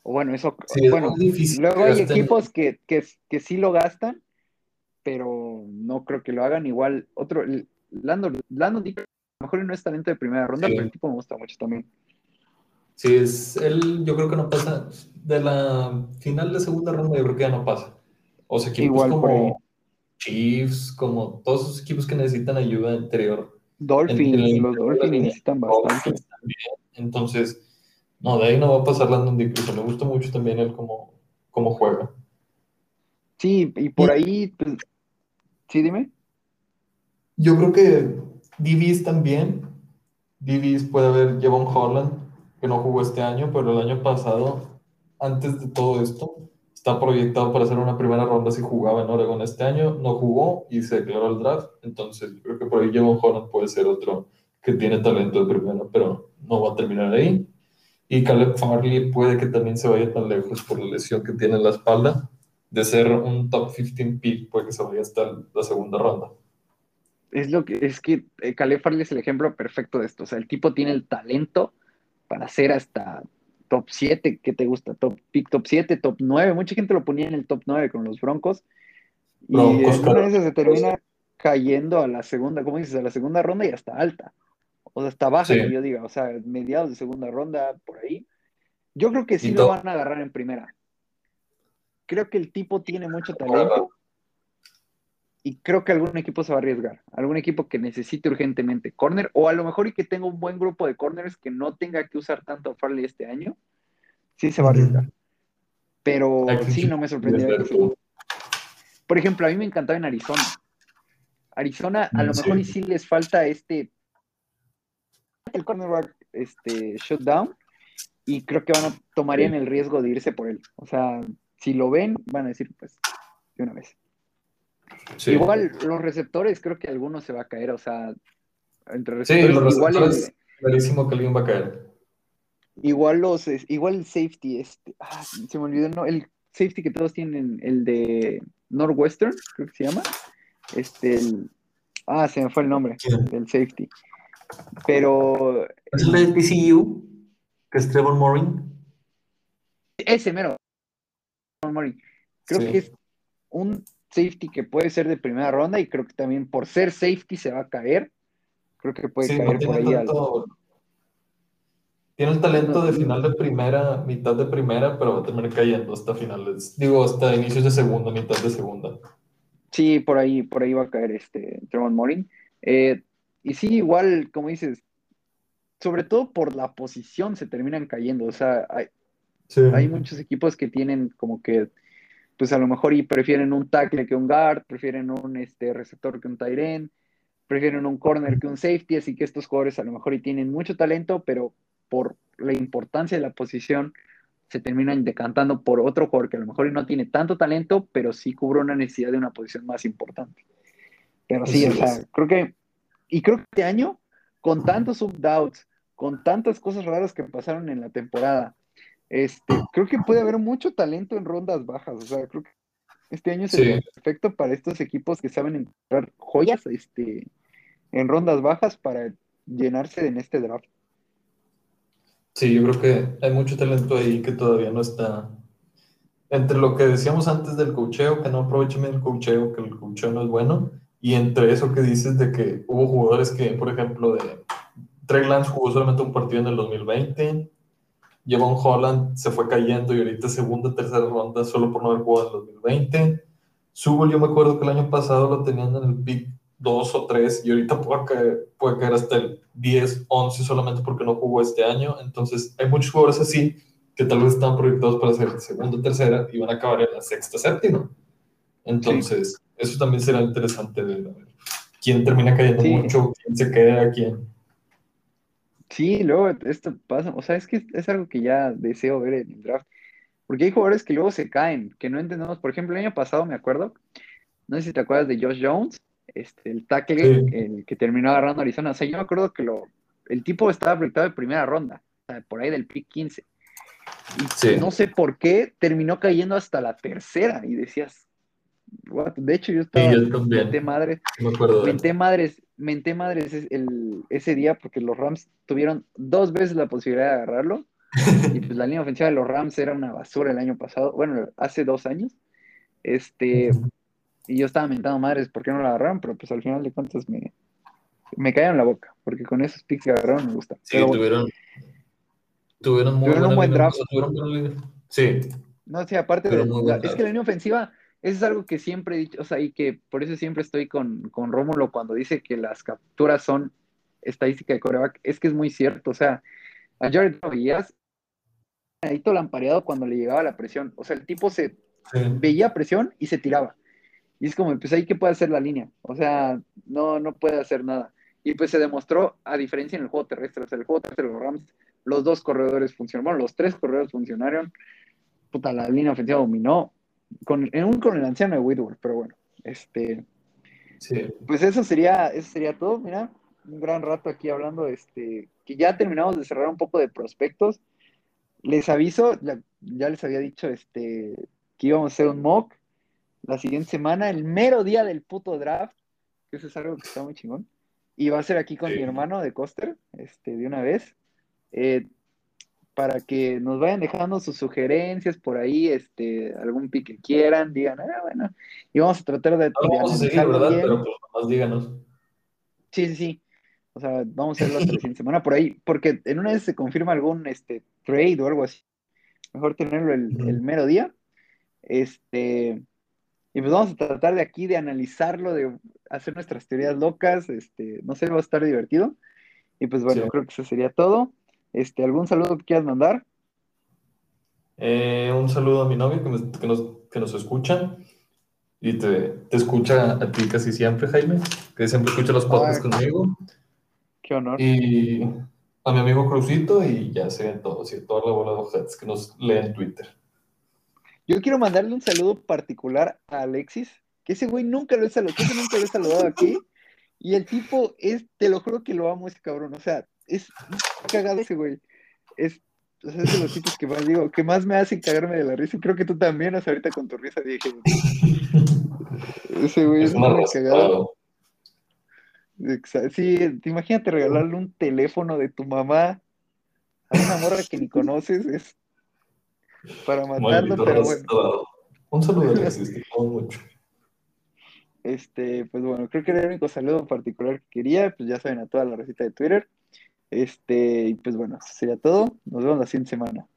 O bueno, eso, bueno, luego hay equipos que, que, que, sí lo gastan, pero no creo que lo hagan igual. Otro, Landon, Landon a lo mejor no es talento de primera ronda, pero el tipo me gusta mucho también. Sí, es él, yo creo que no pasa. De la final de segunda ronda, yo creo que ya no pasa. O sea, equipos igual como Chiefs, como todos esos equipos que necesitan ayuda interior. Dolphins, los Dolphins necesitan bastante. Entonces, no, de ahí no va a pasar Landon Dickerson. Me gusta mucho también él como, como juega. Sí, y por ahí, pues, sí, dime. Yo creo que Divis también. Divis puede haber Jevon Holland, que no jugó este año, pero el año pasado, antes de todo esto, está proyectado para hacer una primera ronda si jugaba en Oregon este año. No jugó y se declaró el draft. Entonces, creo que por ahí Jevon Holland puede ser otro que tiene talento de primera, pero no va a terminar ahí. Y Caleb Farley puede que también se vaya tan lejos por la lesión que tiene en la espalda. De ser un top 15 pick, puede que se vaya hasta la segunda ronda. Es lo que es que eh, Caleb Farley es el ejemplo perfecto de esto. O sea, el tipo tiene el talento para ser hasta top 7, ¿qué te gusta? Top pick top 7, top 9. Mucha gente lo ponía en el top 9 con los Broncos. Y Broncos, en se termina cayendo a la segunda, ¿cómo dices? A la segunda ronda y hasta alta. O sea, hasta baja, que yo diga, o sea, mediados de segunda ronda, por ahí. Yo creo que sí lo van a agarrar en primera. Creo que el tipo tiene mucho talento y creo que algún equipo se va a arriesgar. Algún equipo que necesite urgentemente corner o a lo mejor y que tenga un buen grupo de corners que no tenga que usar tanto a Farley este año, sí se va a arriesgar. Pero sí, no me sorprendería. Por ejemplo, a mí me encantaba en Arizona. Arizona, a lo mejor y sí les falta este el cornerback este, shutdown y creo que van a tomarían el riesgo de irse por él. O sea, si lo ven, van a decir, pues, de una vez. Igual los receptores, creo que algunos se va a caer, o sea, entre receptores, igual clarísimo que alguien va a caer. Igual los, igual el safety, este, ah, se me olvidó, no, el safety que todos tienen, el de Northwestern, creo que se llama, este, el, ah, se me fue el nombre del safety. Pero. ¿Es el de TCU? ¿Que es Trevor Morin? Ese mero. Creo que es un safety que puede ser de primera ronda y creo que también por ser safety se va a caer. Creo que puede caer por ahí. Tiene el talento de final de primera, mitad de primera, pero va a terminar cayendo hasta finales. Digo, hasta inicios de segunda, mitad de segunda. Sí, por ahí, por ahí va a caer este Tremont Morin. Eh, y sí, igual, como dices, sobre todo por la posición se terminan cayendo. O sea, hay, hay muchos equipos que tienen como que, pues a lo mejor y prefieren un tackle que un guard, prefieren un este, receptor que un tight end, prefieren un corner que un safety, así que estos jugadores a lo mejor y tienen mucho talento, pero por la importancia de la posición se terminan decantando por otro jugador que a lo mejor no tiene tanto talento, pero sí cubre una necesidad de una posición más importante. Pero sí, o sea, creo que, y creo que este año, con tantos sub-doubts, con tantas cosas raras que pasaron en la temporada, este, creo que puede haber mucho talento en rondas bajas. O sea, creo que este año es el perfecto para estos equipos que saben encontrar joyas este, en rondas bajas para llenarse en este draft. Sí, yo creo que hay mucho talento ahí que todavía no está. Entre lo que decíamos antes del cocheo, que no aprovechen el cocheo, que el cocheo no es bueno, y entre eso que dices de que hubo jugadores que, por ejemplo, de Trey Lance jugó solamente un partido en el 2020, Javon Holland se fue cayendo y ahorita segunda, tercera ronda solo por no haber jugado en el 2020. Subol, yo me acuerdo que el año pasado lo tenían en el pick 2 o 3 y ahorita puede caer, puede caer hasta el 10, 11 solamente porque no jugó este año. Entonces, hay muchos jugadores así que tal vez están proyectados para ser segunda, tercera y van a acabar en la sexta, séptima. Entonces, eso también será interesante de ver quién termina cayendo mucho, quién se queda, quién. Sí, luego esto pasa, o sea, es que es algo que ya deseo ver en el draft, porque hay jugadores que luego se caen, que no entendemos. Por ejemplo, el año pasado me acuerdo, no sé si te acuerdas de Josh Jones, este, el tackle el que terminó agarrando Arizona. O sea, yo me acuerdo que lo, el tipo estaba proyectado de primera ronda, o sea, por ahí del pick 15. Y no sé por qué terminó cayendo hasta la tercera y decías, de hecho yo estaba, menté madres, menté madres, menté madres el, ese día porque los Rams tuvieron dos veces la posibilidad de agarrarlo y pues la línea ofensiva de los Rams era una basura el año pasado, bueno, hace dos años. Este, y yo estaba mentando madres, ¿por qué no la agarraron? Pero pues al final de cuentas me, me cayeron la boca, porque con esos picks que agarraron me gusta. Sí, tuvieron, tuvieron, muy tuvieron un buen draft. sí. No, sí, aparte de, es que la línea ofensiva, eso es algo que siempre he dicho, o sea, y que por eso siempre estoy con, con Rómulo cuando dice que las capturas son estadística de coreback, es que es muy cierto, o sea, a Jared veías ahí todo lampareado cuando le llegaba la presión, o sea, el tipo se veía presión y se tiraba. Y es como, pues ahí que puede hacer la línea. O sea, no, no puede hacer nada. Y pues se demostró, a diferencia en el juego terrestre, o sea, el juego terrestre de los Rams, los dos corredores funcionaron, bueno, los tres corredores funcionaron. Puta, la línea ofensiva dominó. Con, en un con el anciano de Whitworth, pero bueno, este. Sí. Pues eso sería, eso sería todo, mira, un gran rato aquí hablando, este, que ya terminamos de cerrar un poco de prospectos. Les aviso, ya les había dicho, este, que íbamos a hacer un mock la siguiente semana, el mero día del puto draft, que eso es algo que está muy chingón. Y va a ser aquí con mi hermano de Coster, este, de una vez, eh, para que nos vayan dejando sus sugerencias por ahí, este, algún pick que quieran, digan, ah, bueno, y vamos a tratar de... vamos a seguir, ¿verdad? Pero pues más díganos. Sí, sí, sí. O sea, vamos a hacerlo la siguiente semana por ahí, porque en una vez se confirma algún este, trade o algo así. Mejor tenerlo el, el mero día. Este, y pues vamos a tratar de aquí de analizarlo, de hacer nuestras teorías locas, este, no sé, va a estar divertido. Y pues bueno, creo que eso sería todo. Este, ¿Algún saludo que quieras mandar? Eh, un saludo a mi novio que, nos, que nos escucha y te, te, escucha a ti casi siempre, Jaime, que siempre escucha los podcasts conmigo. Qué honor. Y a mi amigo Cruzito y ya se ven todos, y toda la bola de ojetes que nos leen en Twitter. Yo quiero mandarle un saludo particular a Alexis, que ese güey nunca lo he saludado, nunca lo he saludado aquí. Y el tipo es, te lo juro que lo amo ese cabrón. O sea, es cagado ese güey. Es, o sea, es de los tipos que más digo, que más me hacen cagarme de la risa. Y creo que tú también, o sea, ahorita con tu risa dije. Ese güey es, muy cagado. Sí, imagínate regalarle un teléfono de tu mamá a una morra que ni conoces, es para matarlo, pero bueno. Un saludo, mucho. Este, pues bueno, creo que era el único saludo en particular que quería, pues ya saben a toda la receta de Twitter. Este, y pues bueno, sería todo. Nos vemos la siguiente semana.